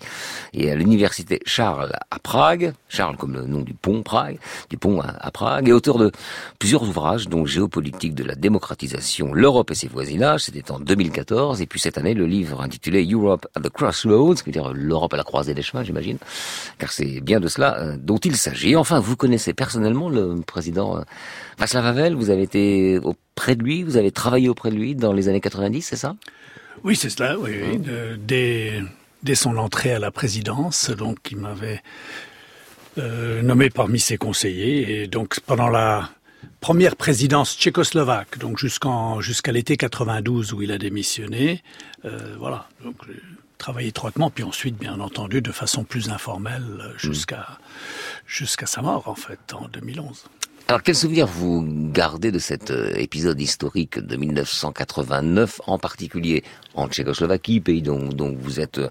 et à l'université Charles à Prague, Charles comme le nom du pont Prague, du pont à, Prague, et auteur de plusieurs ouvrages dont Géopolitique de la démocratisation, l'Europe et ses voisinages, c'était en 2014, et puis cette année le livre intitulé Europe at the Crossroads, qui veut dire l'Europe à la croisée des chemins, j'imagine, car c'est bien de cela euh, dont il s'agit. Enfin, vous connaissez personnellement le président euh, Václav Havel, vous avez été auprès de lui, vous avez travaillé auprès de lui dans les années 90, c'est ça? Oui, c'est cela, oui. oui. dès, dès, son entrée à la présidence, donc il m'avait euh, nommé parmi ses conseillers. Et donc pendant la première présidence tchécoslovaque, donc jusqu'en jusqu'à l'été 92 où il a démissionné, euh, voilà. Donc travaillé étroitement, puis ensuite, bien entendu, de façon plus informelle jusqu'à jusqu'à sa mort en fait en 2011. Alors, quel souvenir vous gardez de cet euh, épisode historique de 1989, en particulier en Tchécoslovaquie, pays dont, vous êtes euh,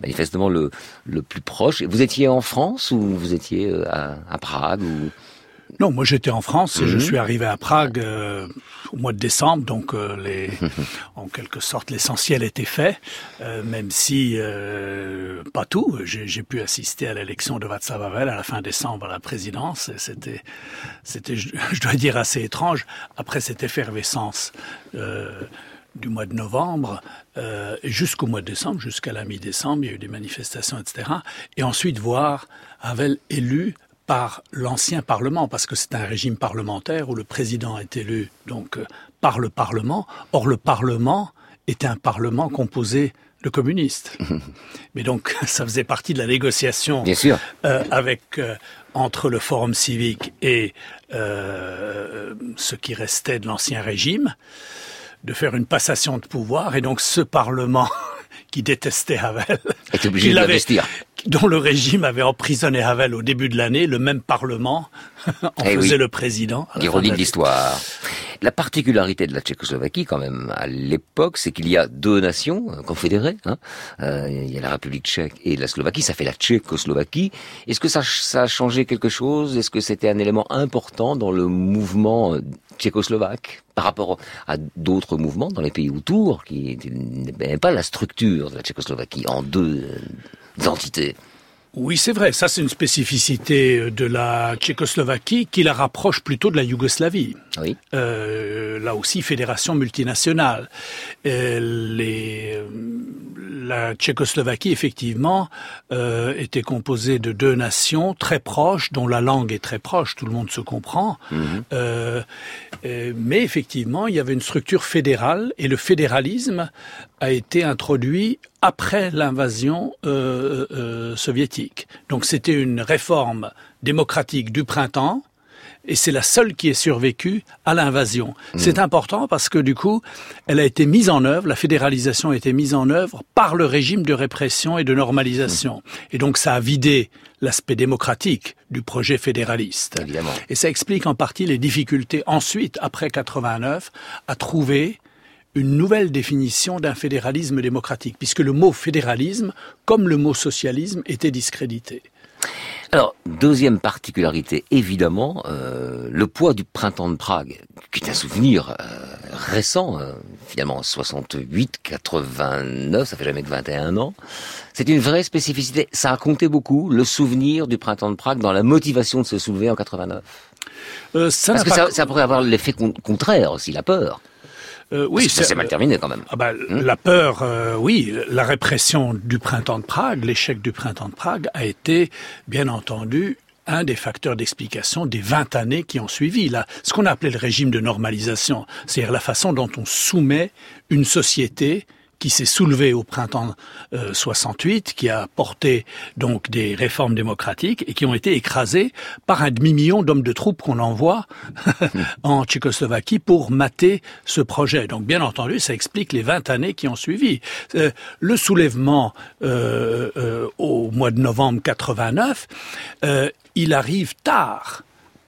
manifestement le, le plus proche? Vous étiez en France ou vous étiez euh, à, à Prague ou... Non, moi j'étais en France et je mhm. suis arrivé à Prague euh, au mois de décembre, donc euh, les, [laughs] en quelque sorte l'essentiel était fait, euh, même si pas tout. J'ai pu assister à l'élection de Václav Havel à la fin décembre à la présidence. C'était, c'était, [laughs] je, dois dire, assez étrange. Après cette effervescence du mois de novembre euh, jusqu'au mois de décembre, jusqu'à la mi-décembre, il y a eu des manifestations, etc. Et ensuite voir Havel élu par l'ancien Parlement, parce que c'est un régime parlementaire où le président est élu donc euh, par le Parlement. Or, le Parlement était un Parlement composé de communistes. [laughs] Mais donc, [laughs] ça faisait partie de la négociation Bien sûr. Euh, avec euh, entre le Forum civique et euh, ce qui restait de l'ancien régime, de faire une passation de pouvoir. Et donc, ce Parlement [laughs] qui détestait Havel, est obligé de l'investir dont le régime avait emprisonné Havel au début de l'année, le même Parlement [laughs] en eh faisait le président. Ironie de l'histoire. La particularité de la Tchécoslovaquie, quand même, à l'époque, c'est qu'il y a deux nations euh, confédérées. Hein. Euh, il y a la République tchèque et la Slovaquie. Ça fait la Tchécoslovaquie. Est-ce que ça, ça a changé quelque chose? Est-ce que c'était un élément important dans le mouvement euh, tchécoslovaque par rapport à d'autres mouvements dans les pays autour qui n'avaient pas la structure de la Tchécoslovaquie en deux entités oui, c'est vrai. Ça, c'est une spécificité de la Tchécoslovaquie qui la rapproche plutôt de la Yougoslavie. Oui. Euh, là aussi, fédération multinationale. Euh, les, la Tchécoslovaquie, effectivement, euh, était composée de deux nations très proches, dont la langue est très proche, tout le monde se comprend. Mhm. Euh, euh, mais effectivement, il y avait une structure fédérale et le fédéralisme a été introduit après l'invasion euh, euh, soviétique. Donc c'était une réforme démocratique du printemps et c'est la seule qui est survécue à l'invasion. Mmh. C'est important parce que du coup, elle a été mise en œuvre, la fédéralisation a été mise en œuvre par le régime de répression et de normalisation. Mmh. Et donc ça a vidé l'aspect démocratique du projet fédéraliste. Évidemment. Et ça explique en partie les difficultés ensuite, après 89, à trouver une nouvelle définition d'un fédéralisme démocratique, puisque le mot fédéralisme, comme le mot socialisme, était discrédité. Alors, deuxième particularité, évidemment, euh, le poids du printemps de Prague, qui est un souvenir euh, récent, euh, finalement 68, 89, ça fait jamais que 21 ans. C'est une vraie spécificité. Ça a compté beaucoup, le souvenir du printemps de Prague dans la motivation de se soulever en 89. ça Parce que ça, ça pourrait avoir l'effet contraire aussi, la peur. Euh, oui, c'est mal terminé quand même. Ah bah, hmm la peur, euh, oui, la répression du printemps de Prague, l'échec du printemps de Prague a été, bien entendu, un des facteurs d'explication des 20 années qui ont suivi. Là, ce qu'on a appelé le régime de normalisation, c'est-à-dire la façon dont on soumet une société qui s'est soulevé au printemps 68, euh, qui a porté donc des réformes démocratiques et qui ont été écrasées par un demi-million d'hommes de troupes qu'on envoie [laughs] en Tchécoslovaquie pour mater ce projet. Donc bien entendu, ça explique les 20 années qui ont suivi. Euh, le soulèvement euh, au mois de novembre 89, euh, il arrive tard.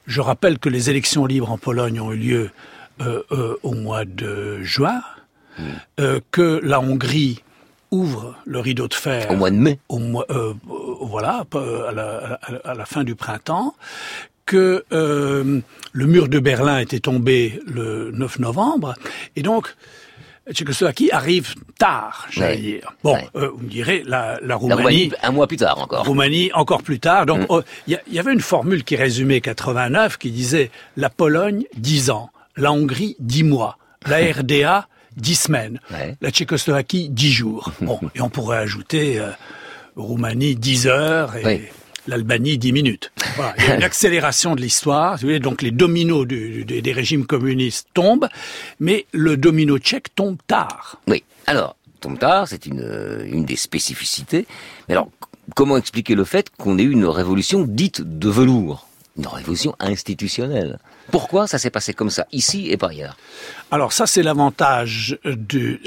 Je rappelle que les élections libres en Pologne ont eu lieu au mois de juin, euh, que la Hongrie ouvre le rideau de fer au mois de mai, au mois, euh, voilà, à la, à la, fin du printemps, que euh, le mur de Berlin était tombé le 9 novembre, et donc Tchécoslovaquie arrive tard, j'allais dire. Bon, euh, vous me direz, la, la, Roumanie, Un mois plus tard encore. Roumanie encore plus tard. Donc, mm. oh, il y, avait une formule qui résumait 89 qui disait la Pologne 10 ans, la Hongrie 10 mois, la RDA 10 semaines, la Tchécoslovaquie 10 jours. [laughs] Bon, et on pourrait ajouter euh, Roumanie 10 heures et l'Albanie 10 minutes. Voilà, il y a une [laughs] accélération de l'histoire. Donc les dominos des régimes communistes tombent, mais le domino tchèque tombe tard. Oui. Alors, tombe tard, c'est une, une des spécificités. Mais alors, comment expliquer le fait qu'on ait eu une révolution dite de velours? Une révolution institutionnelle. Pourquoi ça s'est passé comme ça, ici et par ailleurs? Alors ça, c'est l'avantage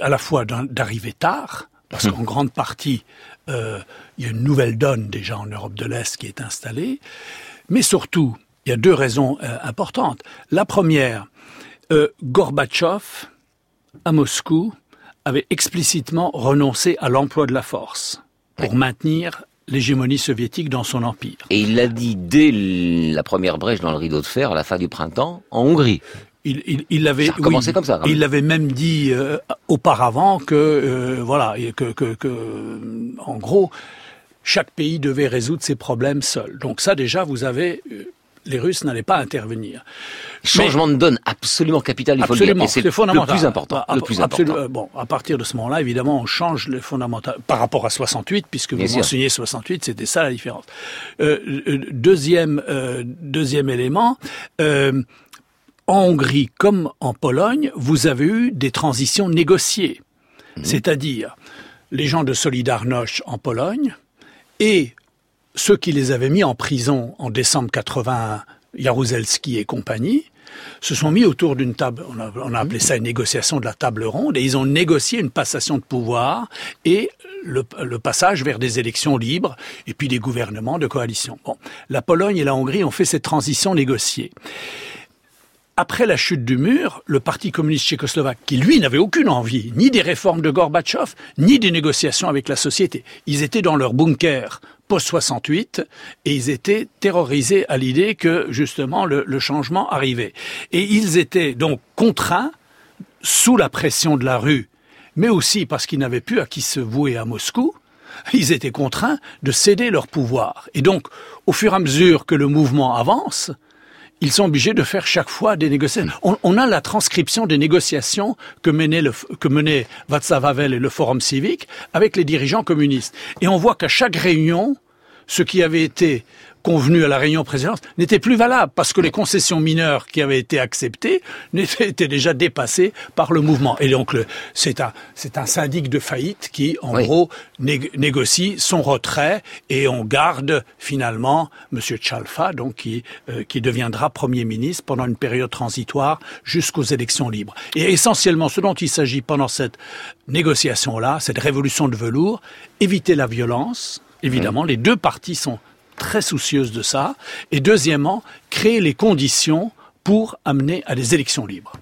à la fois d'arriver tard, parce hum. qu'en grande partie, euh, il y a une nouvelle donne déjà en Europe de l'Est qui est installée. Mais surtout, il y a deux raisons euh, importantes. La première, euh, Gorbatchev, à Moscou, avait explicitement renoncé à l'emploi de la force pour maintenir l'hégémonie soviétique dans son empire. Et il l'a dit dès la première brèche dans le rideau de fer à la fin du printemps en Hongrie. Il, il, avait ça commencé comme ça. Il l'avait même dit euh, auparavant que euh, voilà que, que, que en gros chaque pays devait résoudre ses problèmes seul. Donc ça déjà vous avez euh, les Russes n'allaient pas intervenir. Changement de donne absolument capital, il faut le dire. c'est le plus important. le plus important. Bon, à partir de ce moment-là, évidemment, on change le fondamental par rapport à 68, puisque vous mentionnez 68, c'était ça la différence. Euh, deuxième, euh, deuxième élément, euh, en Hongrie comme en Pologne, vous avez eu des transitions négociées. Mhm. C'est-à-dire, les gens de Solidarność en Pologne et ceux qui les avaient mis en prison en décembre 81, Jaruzelski et compagnie, se sont mis autour d'une table, on a, appelé ça une négociation de la table ronde, et ils ont négocié une passation de pouvoir et le, le, passage vers des élections libres et puis des gouvernements de coalition. Bon, la Pologne et la Hongrie ont fait cette transition négociée. Après la chute du mur, le Parti communiste tchécoslovaque, qui lui n'avait aucune envie, ni des réformes de Gorbatchev, ni des négociations avec la société, ils étaient dans leur bunker post-68 et ils étaient terrorisés à l'idée que justement le, le changement arrivait. Et ils étaient donc contraints, sous la pression de la rue, mais aussi parce qu'ils n'avaient plus à qui se vouer à Moscou, ils étaient contraints de céder leur pouvoir. Et donc, au fur et à mesure que le mouvement avance, ils sont obligés de faire chaque fois des négociations. On, a la transcription des négociations que menait, le, que menait Václav Havel et le Forum civique avec les dirigeants communistes. Et on voit qu'à chaque réunion, ce qui avait été convenu à la réunion présidente n'était plus valable parce que les concessions mineures qui avaient été acceptées étaient déjà dépassées par le mouvement. Et donc c'est un c'est un syndic de faillite qui en gros négocie son retrait et on garde finalement Monsieur Chalfa donc qui euh, qui deviendra premier ministre pendant une période transitoire jusqu'aux élections libres. Et essentiellement ce dont il s'agit pendant cette négociation là, cette révolution de velours, éviter la violence. Évidemment, les deux parties sont très soucieuse de ça. Et deuxièmement, créer les conditions pour amener à des élections libres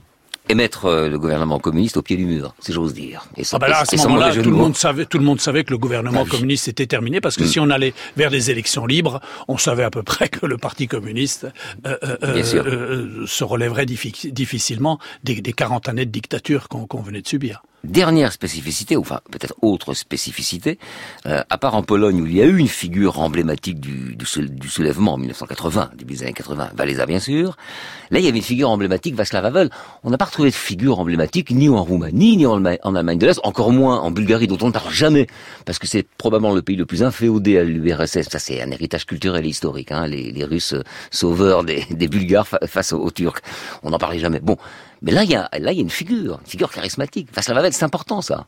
et mettre euh, le gouvernement communiste au pied du mur, si j'ose dire. Et ah bah là, à ce moment-là, tout le monde savait, tout le monde savait que le gouvernement bah communiste était terminé parce que mm. si on allait vers des élections libres, on savait à peu près que le parti communiste euh, euh, euh se relèverait difficilement des, des 40 années de dictature qu'on venait de subir. Dernière spécificité, enfin peut-être autre spécificité, euh, à part en Pologne où il y a eu une figure emblématique du, du, soulèvement en 1980, début des années 80, Valéza bien sûr, là il y avait une figure emblématique, Václav Havel. On n'a pas retrouvé de figure emblématique ni en Roumanie, ni en, Allemagne de l'Est, encore moins en Bulgarie dont on ne parle jamais, parce que c'est probablement le pays le plus inféodé à l'URSS. Ça c'est un héritage culturel et historique, hein, les, les Russes sauveurs des, des Bulgares face aux, aux Turcs. On n'en parlait jamais. Bon, mais là, il y a, là, il y a une figure, une figure charismatique. À c'est important, ça.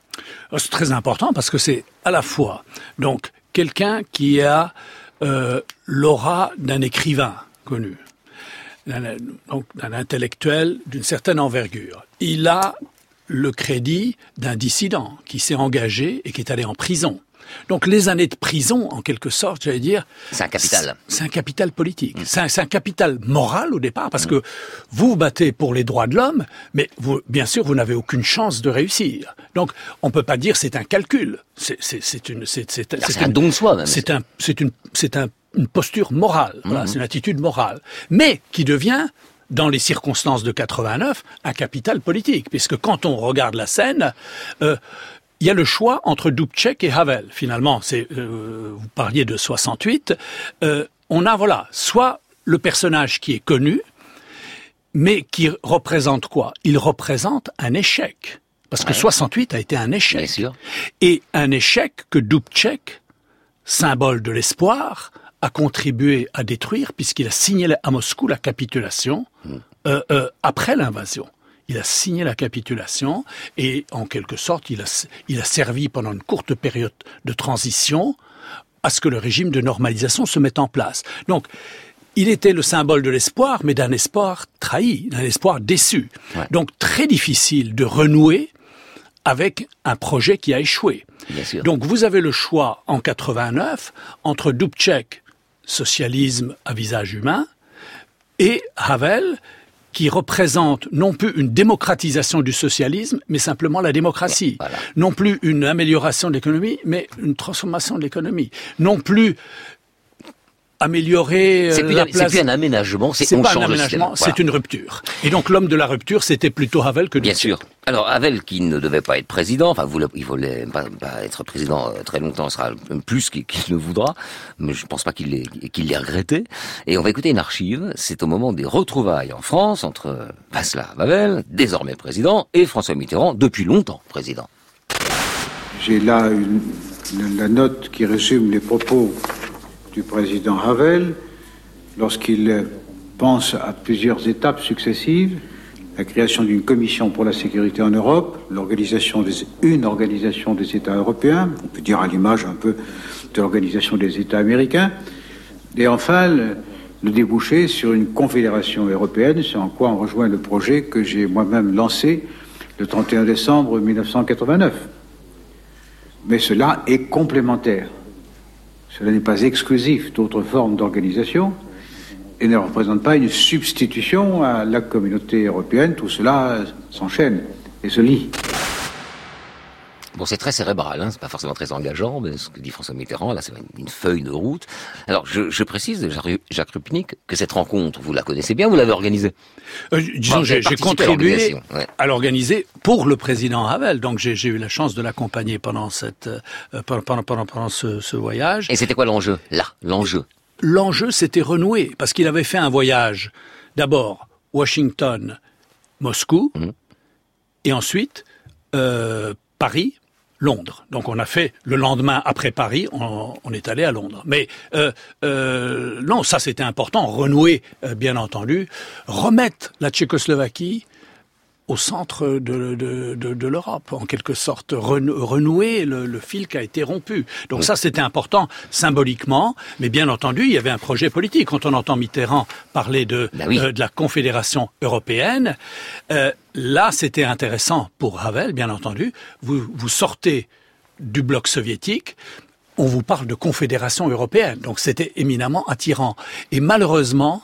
Oh, c'est très important parce que c'est à la fois, donc, quelqu'un qui a euh, l'aura d'un écrivain connu, donc d'un intellectuel d'une certaine envergure. Il a le crédit d'un dissident qui s'est engagé et qui est allé en prison. Donc les années de prison, en quelque sorte, j'allais dire... C'est un capital. C'est un capital politique. Mm. C'est un, capital moral au départ, parce que vous vous battez pour les droits de l'homme, mais vous, bien sûr, vous n'avez aucune chance de réussir. Donc on peut pas dire c'est un calcul. C'est une... C'est un don de soi. C'est un, une, un, une posture morale. Voilà, mm-hmm. c'est une attitude morale. Mais qui devient dans les circonstances de 89, un capital politique, puisque quand on regarde la scène, euh, il y a le choix entre Dubček et Havel. Finalement, c'est euh, vous parliez de 68. Euh, on a voilà, soit le personnage qui est connu, mais qui représente quoi? Il représente un échec. Parce que 68 a été un échec. Et un échec que Dubček, symbole de l'espoir, a contribué à détruire puisqu'il a signé à Moscou la capitulation hmm. euh, euh, après l'invasion. Il a signé la capitulation et en quelque sorte il a, il a servi pendant une courte période de transition à ce que le régime de normalisation se mette en place. Donc il était le symbole de l'espoir, mais d'un espoir trahi, d'un espoir déçu. Donc très difficile de renouer avec un projet qui a échoué. Donc vous avez le choix en 89 entre Dubček socialisme à visage humain, et Havel, qui représente non plus une démocratisation du socialisme, mais simplement la démocratie. Non plus une amélioration de l'économie, mais une transformation de l'économie. Non plus améliorer euh, c'est plus, la plus un aménagement, c'est pas un aménagement, c'est une rupture. Et donc l'homme de la rupture, c'était plutôt Havel que Bien sûr. Alors Havel, qui ne devait pas être président, enfin il voulait pas, être président euh, très longtemps, sera plus qu'il ne voudra, mais je pense pas qu'il l'ait qu'il regretté. Et on va écouter une archive. C'est au moment des retrouvailles en France entre Václav Havel, désormais président, et François Mitterrand, depuis longtemps président. J'ai là une, la note qui résume les propos du président Havel lorsqu'il pense à plusieurs étapes successives, la création d'une commission pour la sécurité en Europe, l'organisation des, une organisation des États européens, on peut dire à l'image un peu de l'organisation des États américains, et enfin le, le déboucher sur une confédération européenne, c'est en quoi on rejoint le projet que j'ai moi-même lancé le 31 décembre 1989. Mais cela est complémentaire. Cela n'est pas exclusif d'autres formes d'organisation et ne représente pas une substitution à la communauté européenne. Tout cela s'enchaîne et se lie. Bon, c'est très cérébral, hein, c'est pas forcément très engageant, mais ce que dit François Mitterrand, là, c'est une feuille de route. Alors, je, je précise, Jacques Rupnik, que cette rencontre, vous la connaissez bien, vous l'avez organisée. Euh, disons, j'ai contribué à l'organiser pour le président Havel, donc j'ai eu la chance de l'accompagner pendant cette euh, pendant, pendant, pendant ce, ce voyage. Et c'était quoi l'enjeu Là, l'enjeu? L'enjeu, c'était renouer, parce qu'il avait fait un voyage, d'abord Washington, Moscou, mmh. et ensuite euh, Paris, Londres. Donc on a fait le lendemain après Paris, on, est allé à Londres. Mais euh, euh, non, ça c'était important, renouer euh, bien entendu, remettre la Tchécoslovaquie au centre de, de, de, l'Europe, en quelque sorte, renouer le, fil qui a été rompu. Donc ça, c'était important symboliquement, mais bien entendu, il y avait un projet politique. Quand on entend Mitterrand parler de, bah de la Confédération européenne, euh, là, c'était intéressant pour Havel, bien entendu. Vous, vous sortez du bloc soviétique, on vous parle de confédération européenne, donc c'était éminemment attirant. Et malheureusement,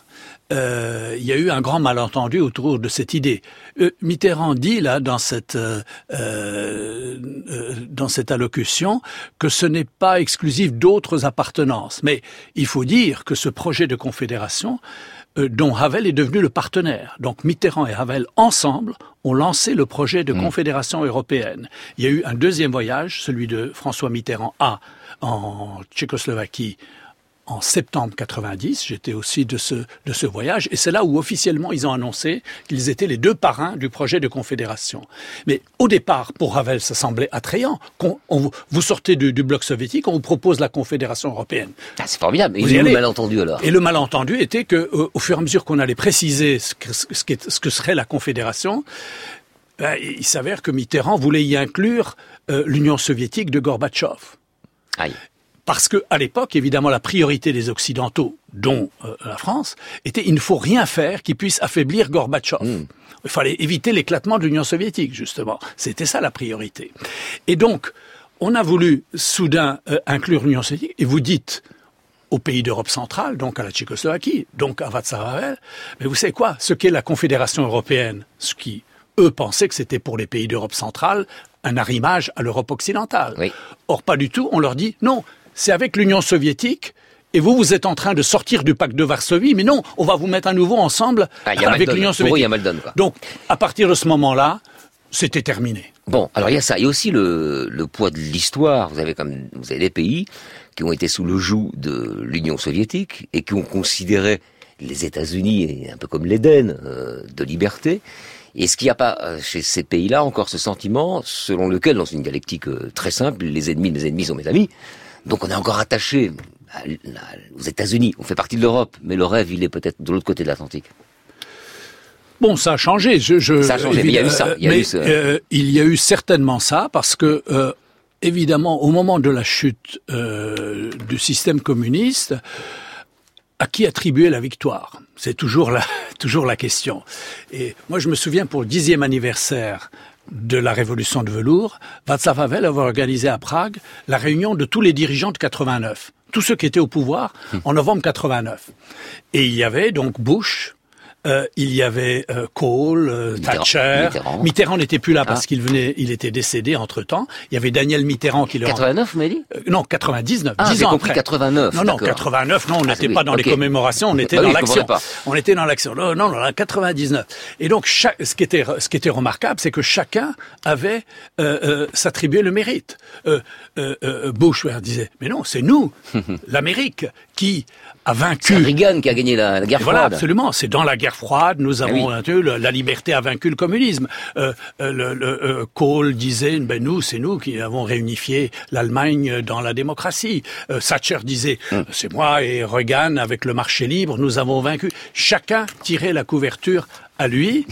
euh, il y a eu un grand malentendu autour de cette idée. Euh, Mitterrand dit là dans cette euh, euh, dans cette allocution que ce n'est pas exclusif d'autres appartenances, mais il faut dire que ce projet de confédération dont Havel est devenu le partenaire. Donc Mitterrand et Havel ensemble ont lancé le projet de mmh. confédération européenne. Il y a eu un deuxième voyage, celui de François Mitterrand à en Tchécoslovaquie en septembre 90. J'étais aussi de ce, de ce voyage. Et c'est là où officiellement ils ont annoncé qu'ils étaient les deux parrains du projet de confédération. Mais au départ, pour Ravel, ça semblait attrayant. On, vous sortez du, bloc soviétique, on vous propose la confédération européenne. Ah, c'est formidable. Et le malentendu alors Et le malentendu était que, euh, au fur et à mesure qu'on allait préciser ce que, ce, ce que serait la confédération, ben, il s'avère que Mitterrand voulait y inclure euh, l'Union soviétique de Gorbatchev. Aïe. Parce que à l'époque, évidemment, la priorité des Occidentaux, dont euh, la France, était il ne faut rien faire qui puisse affaiblir Gorbatchev. Hmm. Il fallait éviter l'éclatement de l'Union soviétique, justement. C'était ça la priorité. Et donc, on a voulu soudain euh, inclure l'Union soviétique, et vous dites aux pays d'Europe centrale, donc à la Tchécoslovaquie, donc à Václav Havel, mais vous savez quoi? Ce qu'est la Confédération européenne, ce qui, eux, pensaient que c'était pour les pays d'Europe centrale un arrimage à l'Europe occidentale. Or, pas du tout, on leur dit, non, c'est avec l'Union soviétique et vous, vous êtes en train de sortir du pacte de Varsovie, mais non, on va vous mettre à nouveau ensemble Ah, avec l'Union soviétique. Donc, à partir de ce moment-là, c'était terminé. Bon, alors il y a ça. Il y a aussi le, le poids de l'histoire. Vous avez comme vous avez des pays qui ont été sous le joug de l'Union soviétique et qui ont considéré les États-Unis un peu comme l'Éden euh, de liberté. Est-ce qu'il n'y a pas euh, chez ces pays-là encore ce sentiment selon lequel, dans une dialectique euh, très simple, les ennemis, mes ennemis sont mes amis, donc on est encore attaché aux États-Unis, on fait partie de l'Europe, mais le rêve, il est peut-être de l'autre côté de l'Atlantique. Bon, ça a changé. Je, je- Ça a changé, mais il y a eu ça, il y a mais, eu ce- euh, il y a eu certainement ça parce que, euh, évidemment, au moment de la chute euh, du système communiste, à qui attribuer la victoire? C'est toujours la, [laughs] toujours la question. Et moi, je me souviens pour le dixième anniversaire de la révolution de velours, Václav Havel avait organisé à Prague la réunion de tous les dirigeants de 89, tous ceux qui étaient au pouvoir en novembre 89. Et il y avait donc Bush, euh, il y avait euh, Kohl, euh. Thatcher. Mitterrand. Mitterrand n'était plus là parce Ah. qu'il venait, il était décédé entre temps. Il y avait Daniel Mitterrand qui le 89, vous m'avez dit? Euh, non, 99, Ah, 10 j'ai ans compris après. 89, Non, non, d'accord. 89, non, on Ah, n'était oui, pas dans les commémorations, on était Bah dans oui, je l'action. On était dans l'action. Non, non, non, 99. Et donc, chaque, ce qui était, ce qui était remarquable, c'est que chacun avait euh, s'attribué le mérite. Bush disait, mais non, c'est nous, [laughs] l'Amérique, qui a vaincu. C'est Reagan qui a gagné la, la guerre voilà, froide. absolument. C'est dans la guerre froide, nous avons oui. peu le- la liberté a vaincu le communisme. Euh, euh, le, le, euh, Kohl disait, ben nous, c'est nous qui avons réunifié l'Allemagne dans la démocratie. Euh, Thatcher disait, Hum. c'est moi et Reagan avec le marché libre, nous avons vaincu. Chacun tirait la couverture à lui.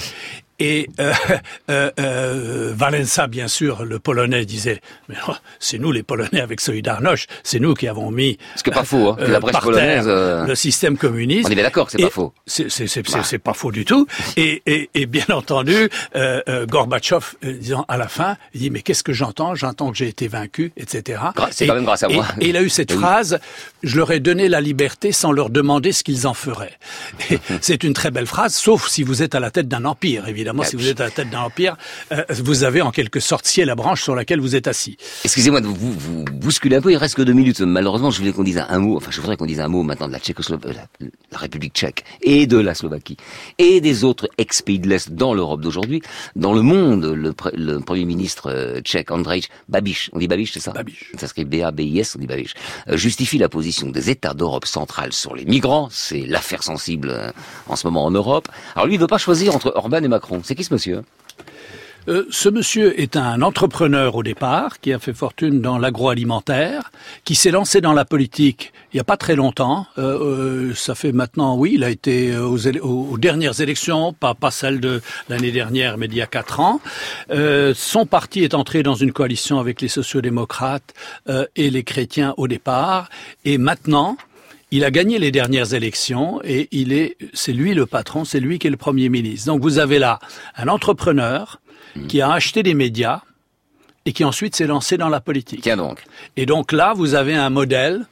Et euh, [laughs] euh, euh, Valença, bien sûr, le Polonais disait, mais non, c'est nous les Polonais avec Solidarność, c'est nous qui avons mis Ce qui est pas faux, hein, que la Brèche polonaise, euh, le système communiste. On est d'accord que c'est pas faux. C'est c'est- c'est- Bah. c'est- pas faux du tout. Et, et, et bien [laughs] entendu, euh, euh, Gorbatchev, euh, disant à la fin, il dit mais qu'est-ce que j'entends? J'entends que j'ai été vaincu, etc. C'est Et- quand même grâce à moi. Et, il a eu cette [laughs] Oui. phrase je leur ai donné la liberté sans leur demander ce qu'ils en feraient. C'est une très belle phrase, sauf si vous êtes à la tête d'un empire. Évidemment, si vous êtes à la tête d'un empire, euh, vous avez en quelque sorte scié la branche sur laquelle vous êtes assis. Excusez-moi de vous, vous, vous bousculer un peu, il reste que deux minutes. Malheureusement, je voulais qu'on dise un mot, enfin je voudrais qu'on dise un mot maintenant de la Tchécoslovaquie, la, la République tchèque, et de la Slovaquie, et des autres ex-pays de l'Est dans l'Europe d'aujourd'hui. Dans le monde, le, pre- le Premier ministre euh, tchèque, Andrej Babiš, on dit Babiš, c'est ça? Babiš. Ça s'écrit B-A-B-I-S, on dit Babiš, euh, justifie la position des États d'Europe centrale sur les migrants, c'est l'affaire sensible euh, en ce moment en Europe. Alors lui, il veut pas choisir entre Orban et Macron. C'est qui ce monsieur? Euh, ce monsieur est un entrepreneur au départ, qui a fait fortune dans l'agroalimentaire, qui s'est lancé dans la politique il n'y a pas très longtemps. Euh, euh, ça fait maintenant, oui, il a été aux, dernières élections, pas, pas celle de l'année dernière, mais d'il y a quatre ans. Son parti est entré dans une coalition avec les sociodémocrates et les chrétiens au départ, et maintenant. Il a gagné les dernières élections et il est, c'est lui le patron, c'est lui qui est le premier ministre. Donc vous avez là un entrepreneur qui a acheté des médias et qui ensuite s'est lancé dans la politique. Tiens donc. Et donc là, vous avez un modèle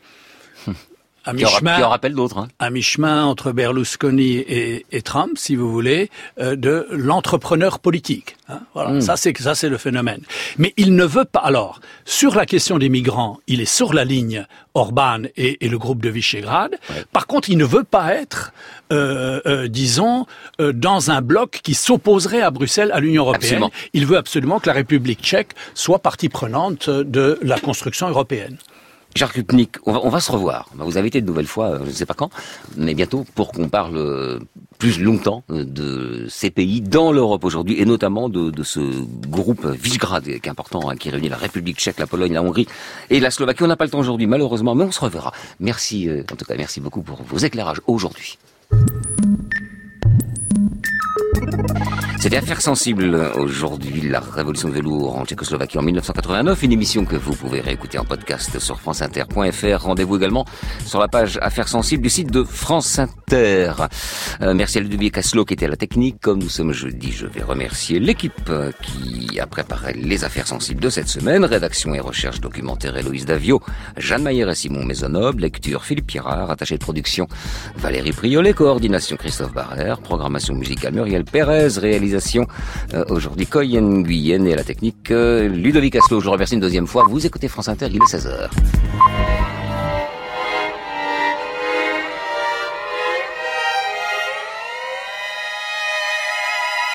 à mi-chemin, qui en rappelle d'autres. Hein. à mi-chemin entre Berlusconi et, et Trump, si vous voulez, euh, de l'entrepreneur politique. hein. voilà, Mm. ça c'est ça c'est le phénomène. Mais il ne veut pas. Alors, sur la question des migrants, il est sur la ligne Orban et, et le groupe de Visegrad. Par contre, il ne veut pas être, euh, euh, disons, euh, dans un bloc qui s'opposerait à Bruxelles, à l'Union européenne. Absolument. Il veut absolument que la République tchèque soit partie prenante de la construction européenne. Jacques Lupnik, on va, se revoir. On va vous inviter de nouvelle fois, euh, je ne sais pas quand, mais bientôt pour qu'on parle euh, plus longtemps euh, de ces pays dans l'Europe aujourd'hui et notamment de, ce groupe Visegrad qui est important, hein, qui réunit la République tchèque, la Pologne, la Hongrie et la Slovaquie. On n'a pas le temps aujourd'hui malheureusement, mais on se reverra. Merci, en tout cas, merci beaucoup pour vos éclairages aujourd'hui. C'était Affaire sensible aujourd'hui, la révolution de velours en Tchécoslovaquie en 1989, une émission que vous pouvez réécouter en podcast sur franceinter.fr. Rendez-vous également sur la page Affaires sensibles du site de France Inter. Euh, merci à Ludovic Caslo qui était à la technique. Comme nous sommes jeudi, je vais remercier l'équipe qui a préparé les affaires sensibles de cette semaine. Rédaction et recherche documentaire Héloïse Davio, Jeanne Mayer et Simon Maisonnoble, lecture Philippe Pirard, attaché de production Valérie Priolet, coordination Christophe Barrère, programmation musicale Muriel Pérez, réalisation euh, aujourd'hui Coyen Guyenne et la technique euh, Ludovic Aslo. Je vous remercie une deuxième fois. Vous écoutez France Inter, il est 16h.